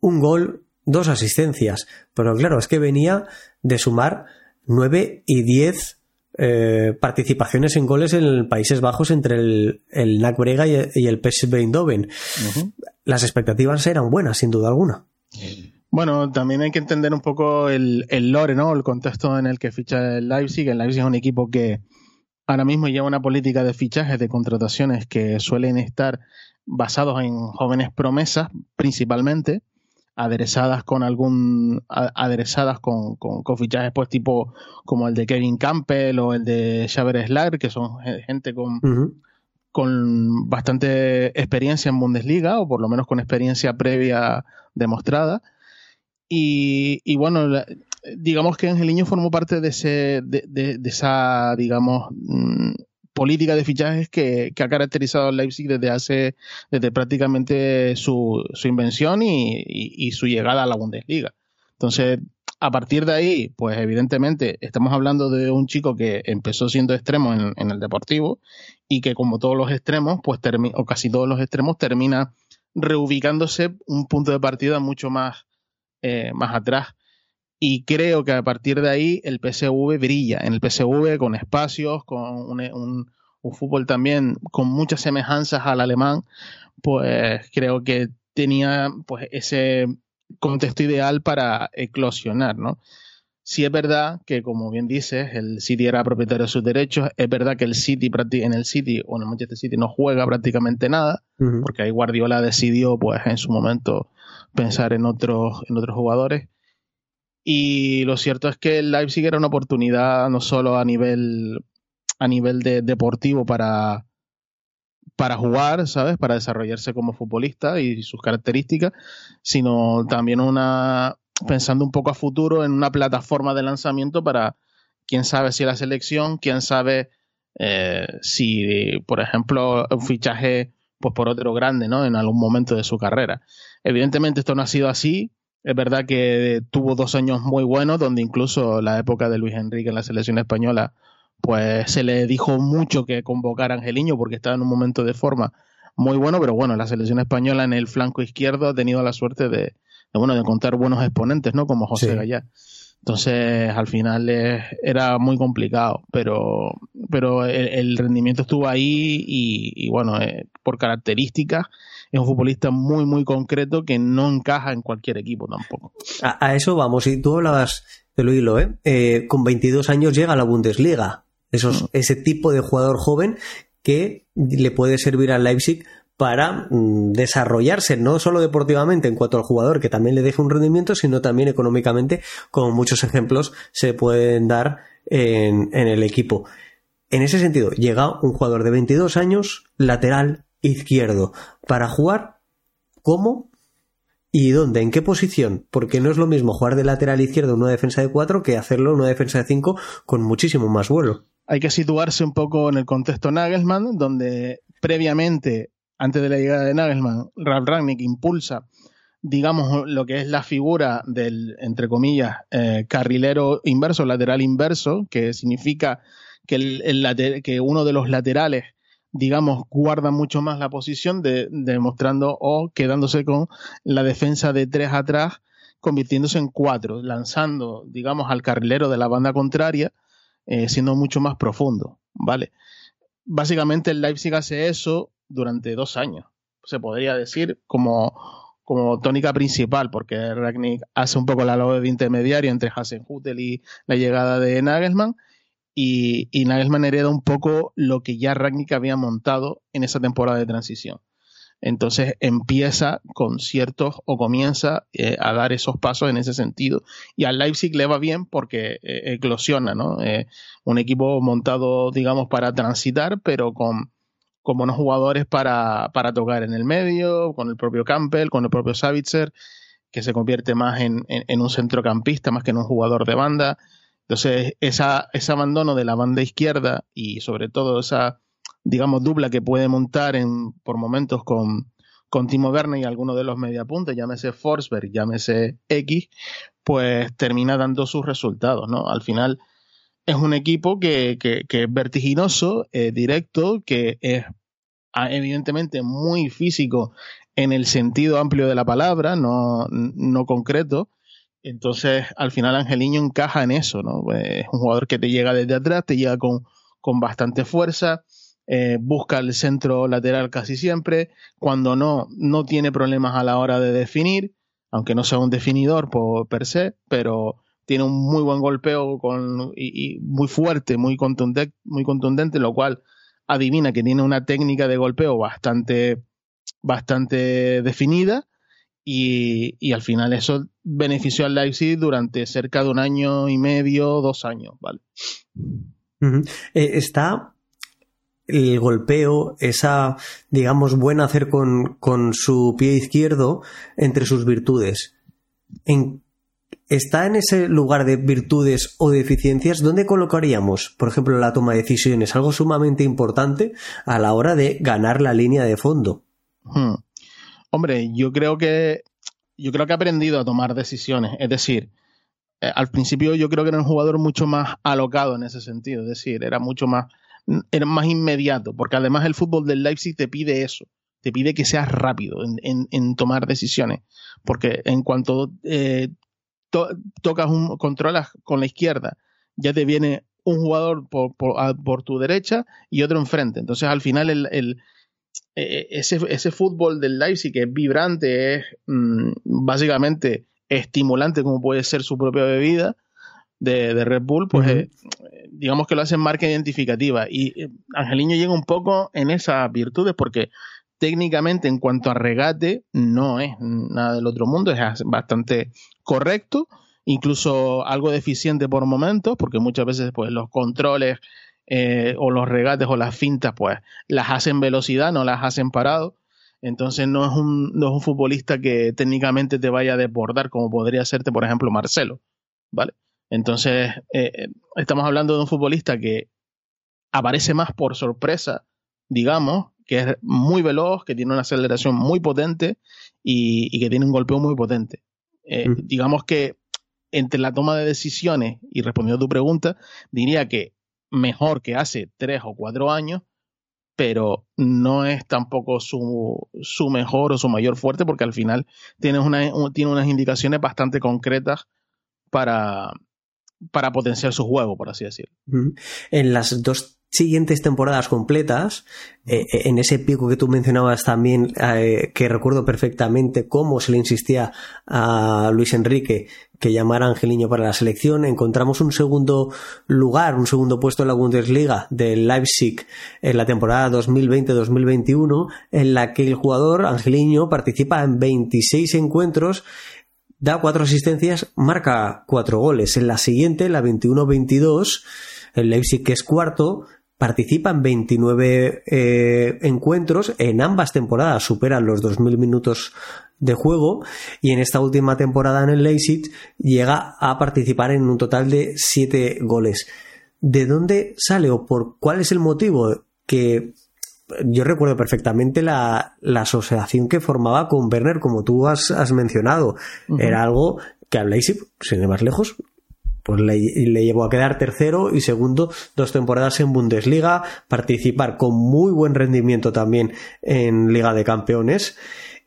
un gol, dos asistencias. Pero claro, es que venía de sumar 9 y 10 eh, participaciones en goles en Países Bajos entre el, el NAC Brega y, el PSV Eindhoven. Las expectativas eran buenas, sin duda alguna. Bueno, también hay que entender un poco el, el lore, ¿no? El contexto en el que ficha el Leipzig. El Leipzig es un equipo que ahora mismo lleva una política de fichajes, de contrataciones que suelen estar basados en jóvenes promesas, principalmente aderezadas con algún aderezadas con, con, fichajes pues tipo como el de Kevin Campbell o el de Xaver Slager que son gente con, con bastante experiencia en Bundesliga o por lo menos con experiencia previa demostrada. Y, y bueno digamos que Angeliño formó parte de ese de, de, de esa digamos mm, política de fichajes que, ha caracterizado a Leipzig desde hace, desde prácticamente su, invención y, su llegada a la Bundesliga. Entonces, a partir de ahí, pues evidentemente estamos hablando de un chico que empezó siendo extremo en, el deportivo y que como todos los extremos, pues o casi todos los extremos, termina reubicándose un punto de partida mucho más, eh, más atrás. Y creo que a partir de ahí el PSV brilla. En el PSV con espacios, con un, fútbol también con muchas semejanzas al alemán, pues creo que tenía pues ese contexto ideal para eclosionar, ¿no? Sí es verdad que, como bien dices, el City era propietario de sus derechos. Es verdad que el City en el City o en el Manchester City no juega prácticamente nada, porque ahí Guardiola decidió, pues, en su momento pensar en otros, en otros jugadores. Y lo cierto es que el Leipzig era una oportunidad no solo a nivel, a nivel de, deportivo para, para jugar, ¿sabes? Para desarrollarse como futbolista y sus características, sino también una, pensando un poco a futuro en una plataforma de lanzamiento para, quién sabe si la selección, quién sabe eh, si, por ejemplo, un fichaje pues por otro grande, ¿no? En algún momento de su carrera. Evidentemente esto no ha sido así, es verdad que tuvo dos años muy buenos, donde incluso la época de Luis Enrique en la selección española, pues se le dijo mucho que convocar a Angeliño porque estaba en un momento de forma muy bueno, pero bueno, la selección española en el flanco izquierdo ha tenido la suerte de, bueno, de contar buenos exponentes, ¿no? Como José Gallá. Entonces, al final era muy complicado, pero, pero el, rendimiento estuvo ahí y, bueno, eh, por características es un futbolista muy, muy concreto que no encaja en cualquier equipo tampoco. A, eso vamos, y tú hablabas de lo hilo, ¿eh? ¿eh? Con 22 años llega a la Bundesliga. Esos, mm. Ese tipo de jugador joven que le puede servir al Leipzig para mm, desarrollarse no solo deportivamente en cuanto al jugador que también le deje un rendimiento, sino también económicamente, como muchos ejemplos se pueden dar en, en el equipo. En ese sentido, llega un jugador de 22 años, lateral, izquierdo para jugar cómo y dónde, en qué posición, porque no es lo mismo jugar de lateral izquierdo en una defensa de 4 que hacerlo en una defensa de 5 con muchísimo más vuelo. Hay que situarse un poco en el contexto Nagelsmann, donde previamente, antes de la llegada de Nagelsmann, Ralf Rangnick impulsa, digamos, lo que es la figura del, entre comillas, eh, carrilero inverso, lateral inverso, que significa que, el, que uno de los laterales digamos, guarda mucho más la posición, de, demostrando o quedándose con la defensa de tres atrás, convirtiéndose en cuatro, lanzando, digamos, al carrilero de la banda contraria, eh, siendo mucho más profundo, ¿vale? Básicamente el Leipzig hace eso durante dos años, se podría decir, como, como tónica principal, porque Ragnick hace un poco la labor de intermediario entre Hasenhutel y la llegada de Nagelsmann, y, y, Nagelsmann hereda un poco lo que ya Ragnick había montado en esa temporada de transición. Entonces empieza con ciertos o comienza eh, a dar esos pasos en ese sentido. Y al Leipzig le va bien porque eh, eclosiona, ¿no? Eh, un equipo montado, digamos, para transitar, pero con, buenos jugadores para, para, tocar en el medio, con el propio Campbell, con el propio Savitzer, que se convierte más en un centrocampista más que en un jugador de banda. Entonces, esa, ese abandono de la banda izquierda y sobre todo esa, digamos, dupla que puede montar en, por momentos con, Timo Werner y alguno de los mediapuntes, llámese Forsberg, llámese X, pues termina dando sus resultados, ¿no? Al final es un equipo que, que, es vertiginoso, directo, que es ah, evidentemente muy físico en el sentido amplio de la palabra, no, no concreto, entonces, al final, Angeliño encaja en eso, ¿no? Pues, es un jugador que te llega desde atrás, te llega con, con bastante fuerza, eh, busca el centro lateral casi siempre. Cuando no, no tiene problemas a la hora de definir, aunque no sea un definidor por, per se, pero tiene un muy buen golpeo con, y, muy fuerte, muy contundente, muy contundente, lo cual adivina que tiene una técnica de golpeo bastante, bastante definida y, al final eso benefició al Leipzig durante cerca de un año y medio, dos años, ¿vale? Eh, está el golpeo, esa, digamos, buena hacer con, con su pie izquierdo entre sus virtudes. En, ¿Está en ese lugar de virtudes o deficiencias? ¿Dónde colocaríamos, por ejemplo, la toma de decisiones? Algo sumamente importante a la hora de ganar la línea de fondo. Hmm. Hombre, yo creo que yo creo que ha aprendido a tomar decisiones. Es decir, eh, al principio yo creo que era un jugador mucho más alocado en ese sentido. Es decir, era mucho más, era más inmediato. Porque además el fútbol del Leipzig te pide eso. Te pide que seas rápido en, tomar decisiones. Porque en cuanto eh, tocas un, controlas con la izquierda, ya te viene un jugador por, por, tu derecha y otro enfrente. Entonces al final el eh, ese, ese, fútbol del Leipzig que es vibrante, es mm, básicamente estimulante como puede ser su propia bebida de, Red Bull, pues eh, digamos que lo hacen marca identificativa. Y eh, Angeliño llega un poco en esas virtudes porque técnicamente en cuanto a regate no es nada del otro mundo, es bastante correcto, incluso algo deficiente por momentos, porque muchas veces pues los controles eh, o los regates o las fintas, pues las hacen velocidad, no las hacen parado. Entonces no es un, no es un futbolista que técnicamente te vaya a desbordar como podría hacerte, por ejemplo, Marcelo. ¿Vale? Entonces, eh, eh, estamos hablando de un futbolista que aparece más por sorpresa, digamos, que es muy veloz, que tiene una aceleración muy potente y, que tiene un golpeo muy potente. Mm. Digamos que entre la toma de decisiones y respondiendo a tu pregunta, diría que mejor que hace tres o cuatro años, pero no es tampoco su, su mejor o su mayor fuerte porque al final tiene, una, tiene unas indicaciones bastante concretas para, para potenciar su juego, por así decirlo. En las dos siguientes temporadas completas, eh, eh, en ese pico que tú mencionabas también, eh, que recuerdo perfectamente cómo se le insistía a Luis Enrique que llamara a Angeliño para la selección, encontramos un segundo lugar, un segundo puesto en la Bundesliga del Leipzig en la temporada 2020-2021, en la que el jugador Angeliño participa en 26 encuentros da cuatro asistencias, marca cuatro goles. En la siguiente, la 21-22, el Leipzig, que es cuarto, participa en 29 eh, encuentros. En ambas temporadas superan los 2.000 minutos de juego y en esta última temporada en el Leipzig llega a participar en un total de 7 goles. ¿De dónde sale o por cuál es el motivo que yo recuerdo perfectamente la, asociación que formaba con Werner, como tú has, mencionado. Era algo que al Leipzig, sin ir más lejos, pues le, llevó a quedar tercero y segundo dos temporadas en Bundesliga, participar con muy buen rendimiento también en Liga de Campeones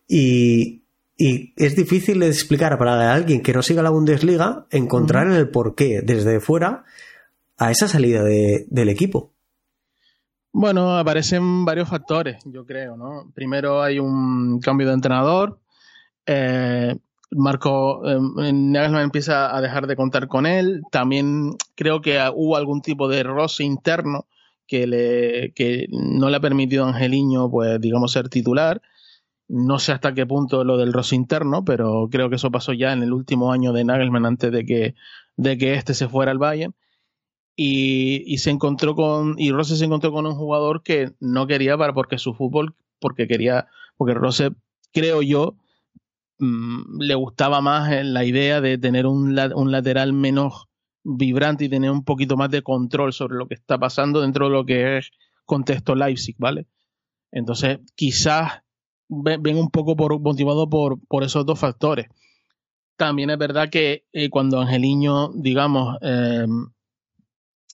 y, y es difícil de explicar para alguien que no siga la Bundesliga encontrar el porqué desde fuera a esa salida del equipo. Bueno, aparecen varios factores, yo creo, ¿no? Primero hay un cambio de entrenador. Eh, Marco eh, Nagelsmann empieza a dejar de contar con él. También creo que hubo algún tipo de roce interno que, le, que no le ha permitido a Angeliño, pues, digamos, ser titular. No sé hasta qué punto lo del roce interno, pero creo que eso pasó ya en el último año de Nagelsmann antes de que, de que este se fuera al Bayern y, se encontró con y Rose se encontró con un jugador que no quería para porque su fútbol porque quería porque Rose creo yo mm, le gustaba más la idea de tener un, un, lateral menos vibrante y tener un poquito más de control sobre lo que está pasando dentro de lo que es contexto Leipzig, ¿vale? Entonces, quizás ven un poco motivado por, por esos dos factores. También es verdad que eh, cuando Angeliño, digamos, eh,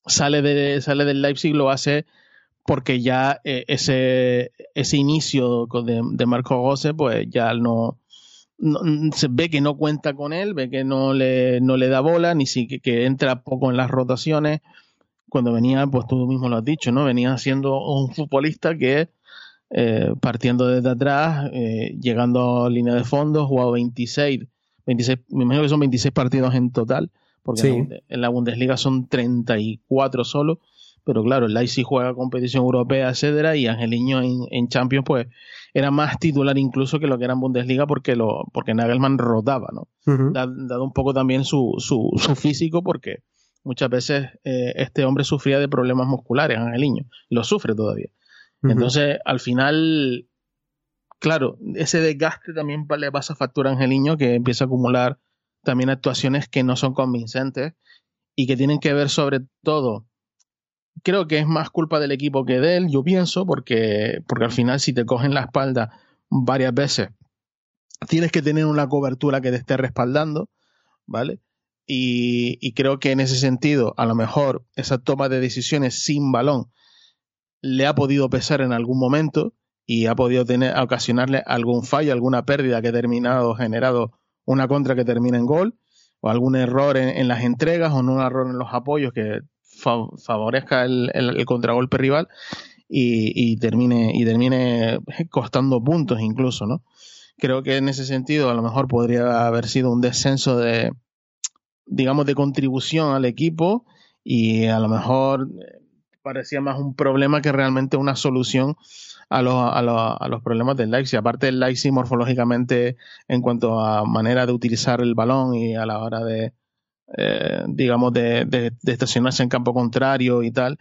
sale, de, sale del Leipzig lo hace porque ya eh, ese, ese inicio de, de Marco Gose, pues ya no, se ve que no cuenta con él, ve que no le, no le da bola, ni siquiera que entra poco en las rotaciones. Cuando venía, pues tú mismo lo has dicho, ¿no? Venía siendo un futbolista que eh, partiendo desde atrás, eh, llegando a línea de fondo, jugado 26, 26, me imagino que son 26 partidos en total porque en la Bundesliga son 34 solo, pero claro, el Leipzig juega competición europea, etcétera, y Angeliño en, Champions, pues era más titular incluso que lo que era en Bundesliga porque lo porque Nagelman rotaba, ¿no? Dado un poco también su, su, su físico, porque muchas veces eh, este hombre sufría de problemas musculares, Angeliño, lo sufre todavía. Entonces, al final, claro, ese desgaste también le pasa factura a Angeliño, que empieza a acumular también actuaciones que no son convincentes y que tienen que ver sobre todo, creo que es más culpa del equipo que de él, yo pienso, porque, porque al final si te cogen la espalda varias veces, tienes que tener una cobertura que te esté respaldando, ¿vale? Y, y, creo que en ese sentido, a lo mejor esa toma de decisiones sin balón le ha podido pesar en algún momento y ha podido tener, ocasionarle algún fallo, alguna pérdida que ha terminado generado una contra que termina en gol, o algún error en, las entregas, o un error en los apoyos que favorezca el, contragolpe rival y, termine, y termine costando puntos incluso, ¿no? Creo que en ese sentido a lo mejor podría haber sido un descenso de, digamos, de contribución al equipo y a lo mejor parecía más un problema que realmente una solución a los, a los, a los problemas del Leipzig. Aparte del Leipzig morfológicamente en cuanto a manera de utilizar el balón y a la hora de, eh, digamos, de, estacionarse en campo contrario y tal,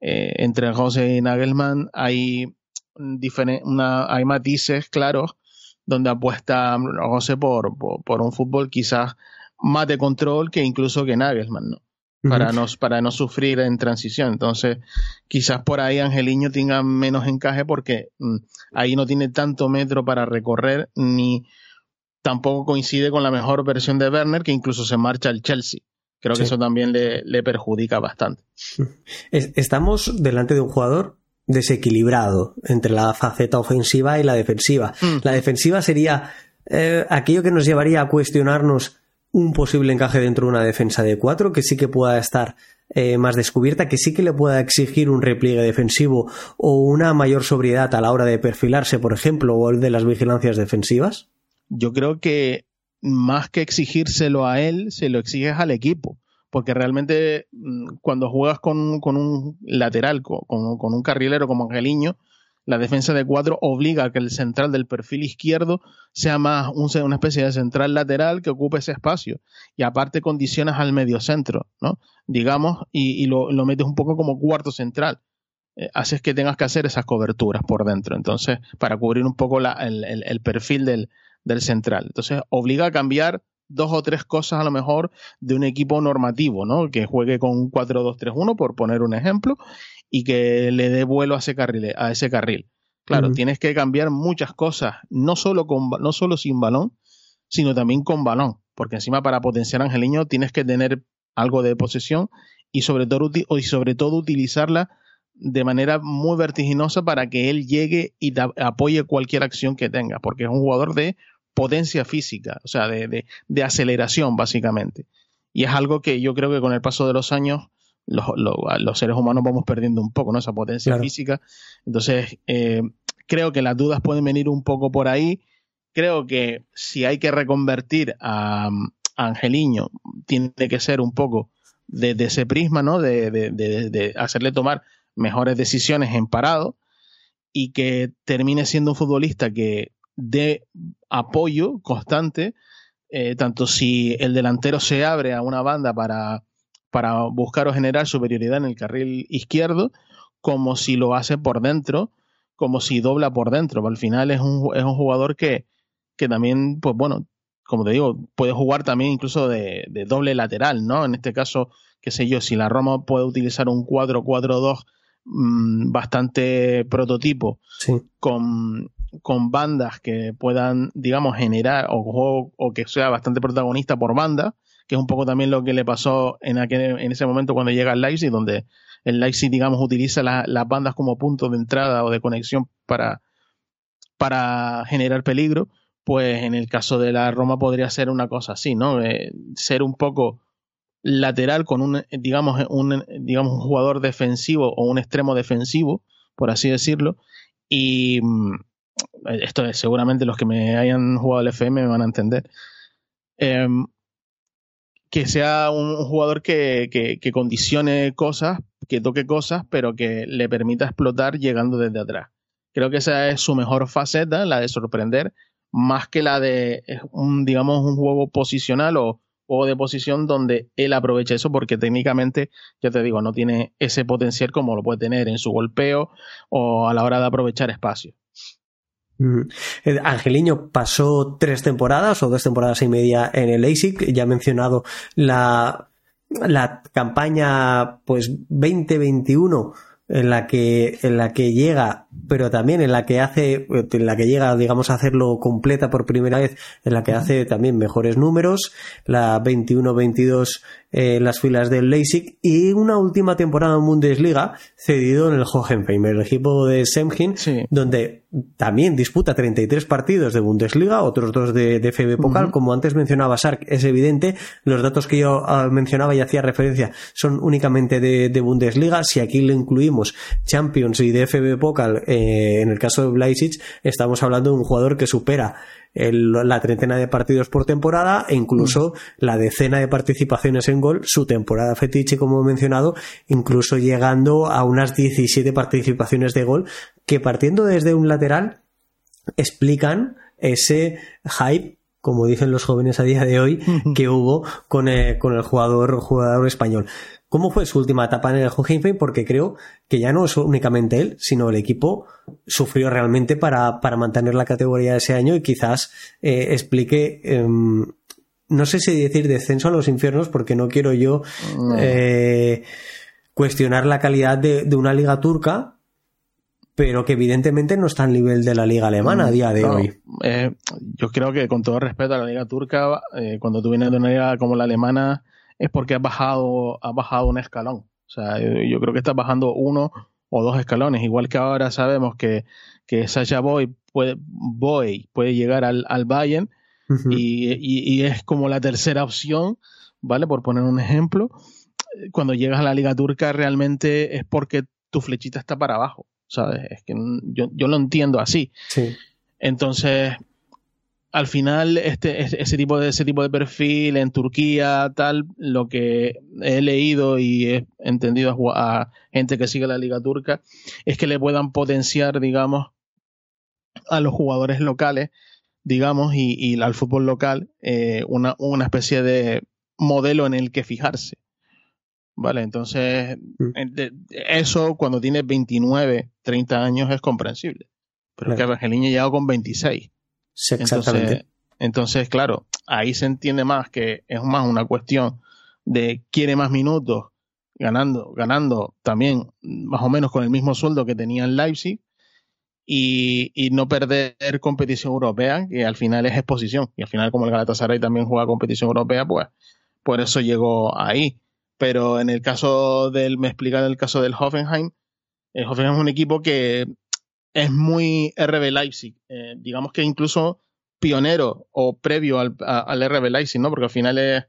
eh, entre José y Nagelman hay, hay matices claros donde apuesta José por, por, por, un fútbol quizás más de control que incluso que Nagelsmann, ¿no? Para, no, para no sufrir en transición. Entonces, quizás por ahí Angeliño tenga menos encaje porque mm, ahí no tiene tanto metro para recorrer, ni tampoco coincide con la mejor versión de Werner, que incluso se marcha al Chelsea. Creo que eso también le, perjudica bastante. Estamos delante de un jugador desequilibrado entre la faceta ofensiva y la defensiva. Mm. La defensiva sería eh, aquello que nos llevaría a cuestionarnos un posible encaje dentro de una defensa de cuatro, que sí que pueda estar eh, más descubierta, que sí que le pueda exigir un repliegue defensivo o una mayor sobriedad a la hora de perfilarse, por ejemplo, o de las vigilancias defensivas? Yo creo que más que exigírselo a él, se lo exiges al equipo. Porque realmente mm, cuando juegas con, un lateral, con, con, un carrilero como Angeliño, la defensa de cuatro obliga a que el central del perfil izquierdo sea más una especie de central lateral que ocupe ese espacio. Y aparte condicionas al mediocentro, ¿no? Digamos, y, lo, metes un poco como cuarto central. Eh, haces que tengas que hacer esas coberturas por dentro. Entonces, para cubrir un poco el, perfil del, del central. Entonces, obliga a cambiar dos o tres cosas a lo mejor de un equipo normativo, ¿no? Que juegue con 4-2-3-1, por poner un ejemplo, y que le dé vuelo a ese carril. A ese carril. Claro, tienes que cambiar muchas cosas, no solo, con, no solo sin balón, sino también con balón, porque encima para potenciar a Angeliño tienes que tener algo de posesión y sobre todo, y sobre todo utilizarla de manera muy vertiginosa para que él llegue y apoye cualquier acción que tenga, porque es un jugador de potencia física, o sea, de, de, aceleración básicamente. Y es algo que yo creo que con el paso de los años los, los, seres humanos vamos perdiendo un poco, ¿no? Esa potencia física. Entonces, eh, creo que las dudas pueden venir un poco por ahí. Creo que si hay que reconvertir a, a Angeliño, tiene que ser un poco desde de ese prisma, ¿no? De, de, de, hacerle tomar mejores decisiones en parado y que termine siendo un futbolista que dé apoyo constante, eh, tanto si el delantero se abre a una banda para, para buscar o generar superioridad en el carril izquierdo, como si lo hace por dentro, como si dobla por dentro. Al final es un, es un jugador que, que también, pues bueno, como te digo, puede jugar también incluso de, de, doble lateral, ¿no? En este caso, qué sé yo, si la Roma puede utilizar un 4-4-2 Mm, bastante prototipo con, con, bandas que puedan, digamos, generar o, o, que sea bastante protagonista por banda, que es un poco también lo que le pasó en, aquel, en ese momento cuando llega al Leipzig, donde el Leipzig, digamos, utiliza las bandas como punto de entrada o de conexión para, para generar peligro, pues en el caso de la Roma podría ser una cosa así, ¿no? Eh, ser un poco lateral con un, digamos, un, digamos, un jugador defensivo o un extremo defensivo, por así decirlo. Y mm, esto es, seguramente los que me hayan jugado el FM me van a entender. Em, que sea un, jugador que, que, condicione cosas, que toque cosas, pero que le permita explotar llegando desde atrás. Creo que esa es su mejor faceta, la de sorprender, más que la de un, digamos, un juego posicional o, o de posición donde él aprovecha eso porque técnicamente, ya te digo, no tiene ese potencial como lo puede tener en su golpeo o a la hora de aprovechar espacio. Eh, Angeliño pasó tres temporadas o dos temporadas y media en el ASIC. Ya he mencionado la, la campaña pues 2021 en la que en la que llega pero también en la que hace en la que llega digamos a hacerlo completa por primera vez en la que hace también mejores números la 21-22 en las filas del Leipzig y una última temporada en Bundesliga cedido en el Hohenheim el equipo de Semgin donde también disputa 33 partidos de Bundesliga otros dos de, de FB Pokal. Como antes mencionaba Sark es evidente los datos que yo ah, mencionaba y hacía referencia son únicamente de, de Bundesliga. Si aquí le incluimos Champions y DFB Pokal eh, en el caso de Blaisic estamos hablando de un jugador que supera la treintena de partidos por temporada e incluso la decena de participaciones en gol, su temporada fetiche como he mencionado, incluso llegando a unas 17 participaciones de gol que partiendo desde un lateral explican ese hype como dicen los jóvenes a día de hoy, que hubo con, eh, con el jugador, jugador español. Cómo fue su última etapa en el Hohenheim, porque creo que ya no es únicamente él, sino el equipo sufrió realmente para, para mantener la categoría ese año y quizás eh, explique, em, no sé si decir descenso a los infiernos, porque no quiero yo eh, cuestionar la calidad de, una liga turca, pero que evidentemente no está al nivel de la liga alemana a día de hoy. Eh, yo creo que con todo respeto a la liga turca, cuando tú vienes de una liga como la alemana, es porque ha bajado, ha bajado un escalón. O sea, yo, creo que está bajando uno o dos escalones. Igual que ahora sabemos que, que Sasha Boy puede, Boy puede llegar al, al Bayern y, es como la tercera opción, ¿vale? Por poner un ejemplo. Cuando llegas a la Liga Turca realmente es porque tu flechita está para abajo, ¿sabes? Es que yo, yo lo entiendo así. Sí. Entonces, al final este, ese tipo de ese tipo de perfil en Turquía tal lo que he leído y he entendido a, gente que sigue la liga turca es que le puedan potenciar digamos a los jugadores locales digamos y, al fútbol local eh, una, una especie de modelo en el que fijarse vale entonces mm. eso cuando tiene 29 30 años es comprensible pero claro. que Angelini llegado con 26 entonces, claro, ahí se entiende más que es más una cuestión de quiere más minutos ganando, ganando también más o menos con el mismo sueldo que tenía en Leipzig y, no perder competición europea, que al final es exposición. Y al final, como el Galatasaray también juega competición europea, pues por eso llegó ahí. Pero en el caso del, me explica el caso del Hoffenheim, el Hoffenheim es un equipo que es muy RB Leipzig, eh, digamos que incluso pionero o previo al, al RB Leipzig, ¿no? Porque al final es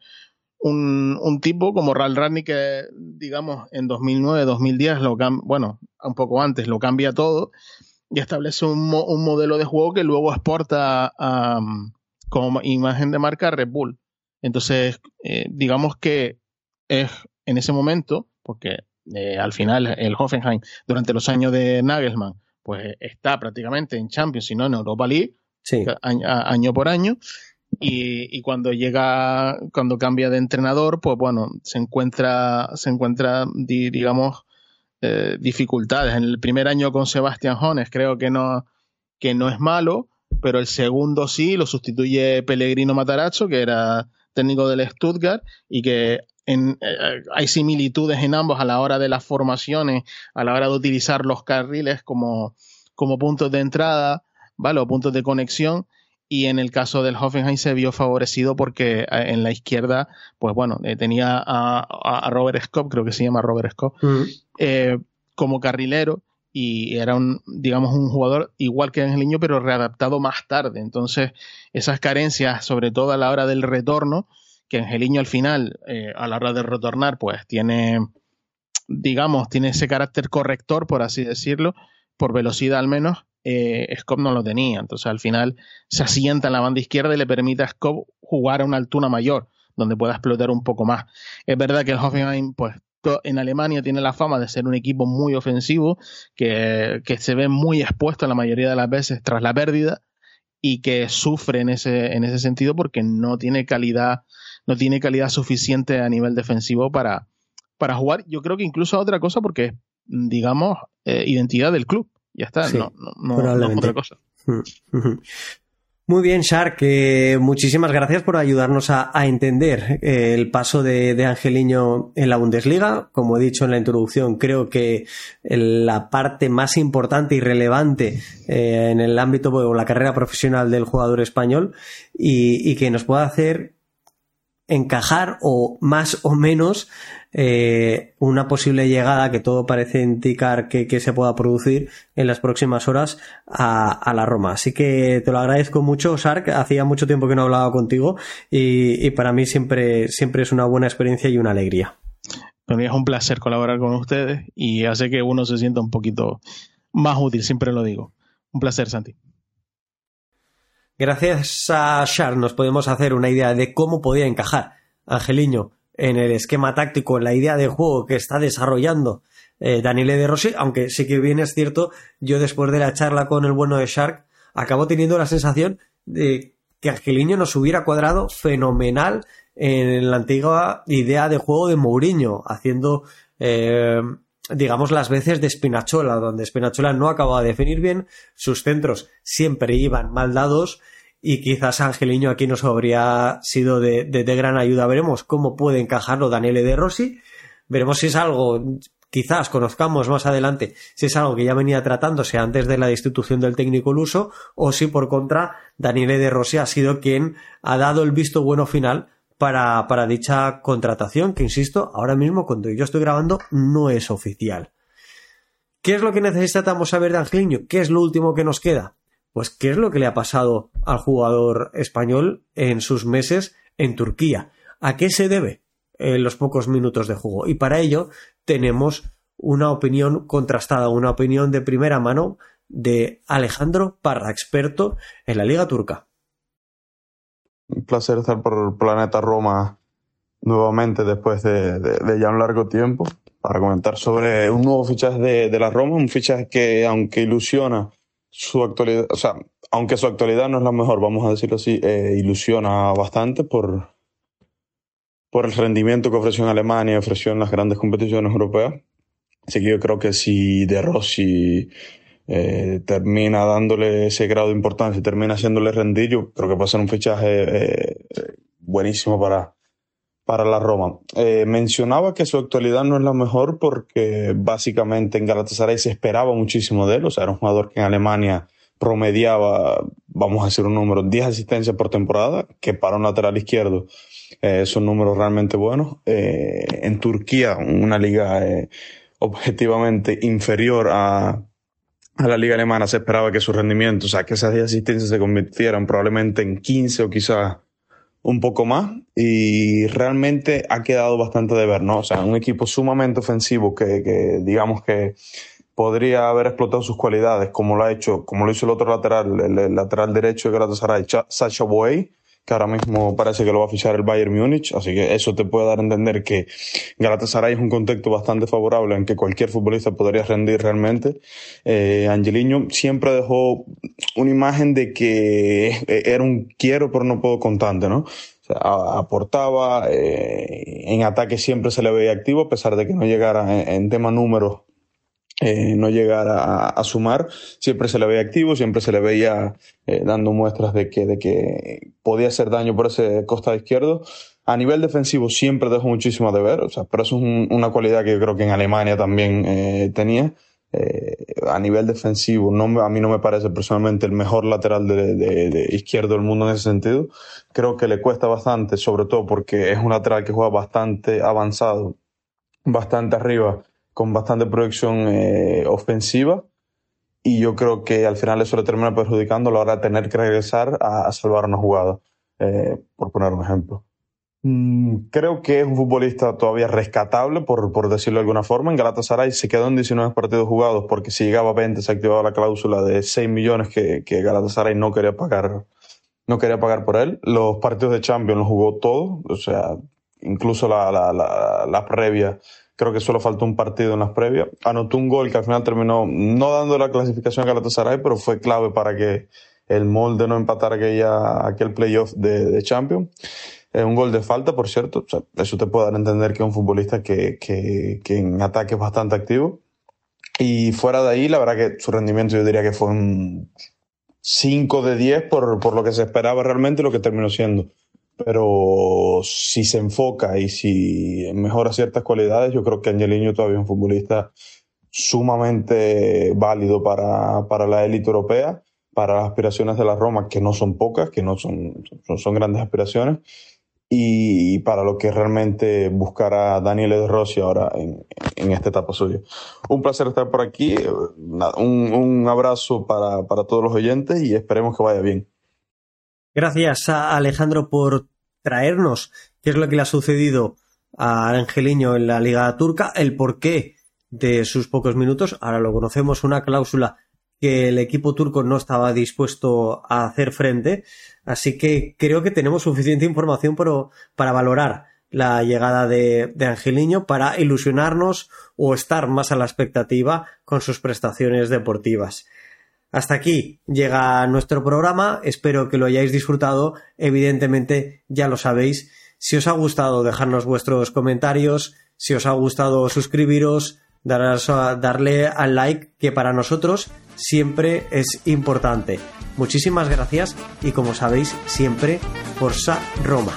un, un tipo como Ralf Rani que, digamos, en 2009, 2010, lo bueno, un poco antes, lo cambia todo y establece un, un modelo de juego que luego exporta como imagen de marca Red Bull. Entonces, eh, digamos que es en ese momento, porque eh, al final el Hoffenheim durante los años de Nagelsmann, pues está prácticamente en Champions, si no en Europa League, año por año. Y, cuando llega, cuando cambia de entrenador, pues bueno, se encuentra, se encuentra, digamos, eh, dificultades. En el primer año con Sebastián Jones creo que no, que no es malo, pero el segundo sí, lo sustituye Pellegrino Matarazzo, que era técnico del Stuttgart, y que en, eh, hay similitudes en ambos a la hora de las formaciones, a la hora de utilizar los carriles como, como puntos de entrada, ¿vale? O puntos de conexión y en el caso del Hoffenheim se vio favorecido porque eh, en la izquierda, pues bueno, eh, tenía a, Robert Scott, creo que se llama Robert Scott, eh, como carrilero y era un, digamos, un jugador igual que Angeliño, pero readaptado más tarde. Entonces, esas carencias, sobre todo a la hora del retorno, que Angeliño al final, a la hora de retornar, pues tiene, digamos, tiene ese carácter corrector, por así decirlo, por velocidad al menos, eh, no lo tenía. Entonces al final se asienta en la banda izquierda y le permite a Scott jugar a una altura mayor, donde pueda explotar un poco más. Es verdad que el Hoffenheim, pues en Alemania tiene la fama de ser un equipo muy ofensivo, que, se ve muy expuesto la mayoría de las veces tras la pérdida y que sufre en ese, en ese sentido porque no tiene calidad, no tiene calidad suficiente a nivel defensivo para, para jugar. Yo creo que incluso otra cosa porque es, digamos, eh, identidad del club. Ya está, no, no, otra cosa. Muy bien, Shark, muchísimas gracias por ayudarnos a, entender eh, el paso de, Angeliño en la Bundesliga. Como he dicho en la introducción, creo que la parte más importante y relevante eh, en el ámbito o la carrera profesional del jugador español y, y que nos pueda hacer encajar o más o menos eh, una posible llegada que todo parece indicar que, se pueda producir en las próximas horas a, la Roma. Así que te lo agradezco mucho, Sark. Hacía mucho tiempo que no hablaba contigo y, para mí siempre, siempre es una buena experiencia y una alegría. Para mí es un placer colaborar con ustedes y hace que uno se sienta un poquito más útil, siempre lo digo. Un placer, Santi. Gracias a Shar nos podemos hacer una idea de cómo podía encajar Angeliño en el esquema táctico, en la idea de juego que está desarrollando eh, Daniele De Rossi, aunque sí que bien es cierto, yo después de la charla con el bueno de Shark, acabo teniendo la sensación de que Angeliño nos hubiera cuadrado fenomenal en la antigua idea de juego de Mourinho, haciendo eh, digamos, las veces de Spinachola, donde Spinachola no acababa de definir bien, sus centros siempre iban mal dados y quizás Angeliño aquí nos habría sido de, gran ayuda. Veremos cómo puede encajarlo Daniele De Rossi, veremos si es algo, quizás conozcamos más adelante, si es algo que ya venía tratándose antes de la destitución del técnico luso, o si por contra Daniele De Rossi ha sido quien ha dado el visto bueno final para, para dicha contratación, que insisto, ahora mismo cuando yo estoy grabando no es oficial. ¿Qué es lo que necesitamos saber de Angeliño? ¿Qué es lo último que nos queda? Pues qué es lo que le ha pasado al jugador español en sus meses en Turquía. ¿A qué se debe en los pocos minutos de juego? Y para ello tenemos una opinión contrastada, una opinión de primera mano de Alejandro Parra, experto en la Liga Turca. Un placer estar por planeta Roma nuevamente después de, ya un largo tiempo para comentar sobre un nuevo fichaje de, la Roma, un fichaje que aunque ilusiona su actualidad, o sea, aunque su actualidad no es la mejor, vamos a decirlo así, eh, ilusiona bastante por, por el rendimiento que ofreció en Alemania ofreció en las grandes competiciones europeas. Así que yo creo que si De Rossi eh, termina dándole ese grado de importancia termina haciéndole rendir, yo creo que a ser un fichaje eh, buenísimo para, para la Roma. Eh, mencionaba que su actualidad no es la mejor porque básicamente en Galatasaray se esperaba muchísimo de él, o sea, era un jugador que en Alemania promediaba vamos a decir un número, 10 asistencias por temporada, que para un lateral izquierdo eh, son números realmente buenos. Eh, en Turquía, una liga eh, objetivamente inferior a, a la liga alemana, se esperaba que su rendimiento, o sea, que esas 10 asistencias se convirtieran probablemente en 15 o quizás un poco más y realmente ha quedado bastante de ver, ¿no? O sea, un equipo sumamente ofensivo que, que digamos que podría haber explotado sus cualidades, como lo ha hecho, como lo hizo el otro lateral, el, lateral derecho de Galatasaray, Sacha Boey, que ahora mismo parece que lo va a fichar el Bayern Múnich, así que eso te puede dar a entender que Galatasaray es un contexto bastante favorable en que cualquier futbolista podría rendir realmente. Eh, Angeliño siempre dejó una imagen de que era un quiero pero no puedo constante, ¿no? aportaba, eh, en ataque siempre se le veía activo, a pesar de que no llegara en, tema números eh, no llegar a, sumar, siempre se le veía activo, siempre se le veía eh, dando muestras de que, de que podía hacer daño por ese costado izquierdo. A nivel defensivo siempre dejó muchísimo de ver, o sea, pero eso es una cualidad que yo creo que en Alemania también eh, tenía. a nivel defensivo, no, a mí no me parece personalmente el mejor lateral de, de, izquierdo del mundo en ese sentido. Creo que le cuesta bastante, sobre todo porque es un lateral que juega bastante avanzado, bastante arriba con bastante proyección eh, ofensiva y yo creo que al final eso le termina perjudicando a la hora de tener que regresar a, salvar una jugada, eh, por poner un ejemplo. Mm, creo que es un futbolista todavía rescatable, por, por decirlo de alguna forma. En Galatasaray se quedó en 19 partidos jugados porque si llegaba a 20 se activaba la cláusula de 6 millones que, que Galatasaray no quería pagar no quería pagar por él. Los partidos de Champions los jugó todos, o sea, incluso la, la, la, la previa Creo que solo faltó un partido en las previas. Anotó un gol que al final terminó no dando la clasificación a Galatasaray, pero fue clave para que el molde no empatara aquella, aquel playoff de, de Champions. Es un gol de falta, por cierto. eso te puede dar entender que es un futbolista que, que, que en ataque es bastante activo. Y fuera de ahí, la verdad que su rendimiento yo diría que fue un 5 de 10 por, por lo que se esperaba realmente y lo que terminó siendo pero si se enfoca y si mejora ciertas cualidades, yo creo que Angeliño todavía es un futbolista sumamente válido para, para la élite europea, para las aspiraciones de la Roma, que no son pocas, que no son, son, grandes aspiraciones, y, para lo que realmente buscará Daniel de Rossi ahora en, en, esta etapa suya. Un placer estar por aquí, un, un abrazo para, para todos los oyentes y esperemos que vaya bien. Gracias a Alejandro por traernos qué es lo que le ha sucedido a Angeliño en la Liga Turca, el porqué de sus pocos minutos. Ahora lo conocemos, una cláusula que el equipo turco no estaba dispuesto a hacer frente. Así que creo que tenemos suficiente información para, valorar la llegada de, de Angeliño, para ilusionarnos o estar más a la expectativa con sus prestaciones deportivas. Hasta aquí llega nuestro programa, espero que lo hayáis disfrutado, evidentemente ya lo sabéis. Si os ha gustado, dejarnos vuestros comentarios, si os ha gustado, suscribiros, darle al like, que para nosotros siempre es importante. Muchísimas gracias y como sabéis, siempre Forza Roma.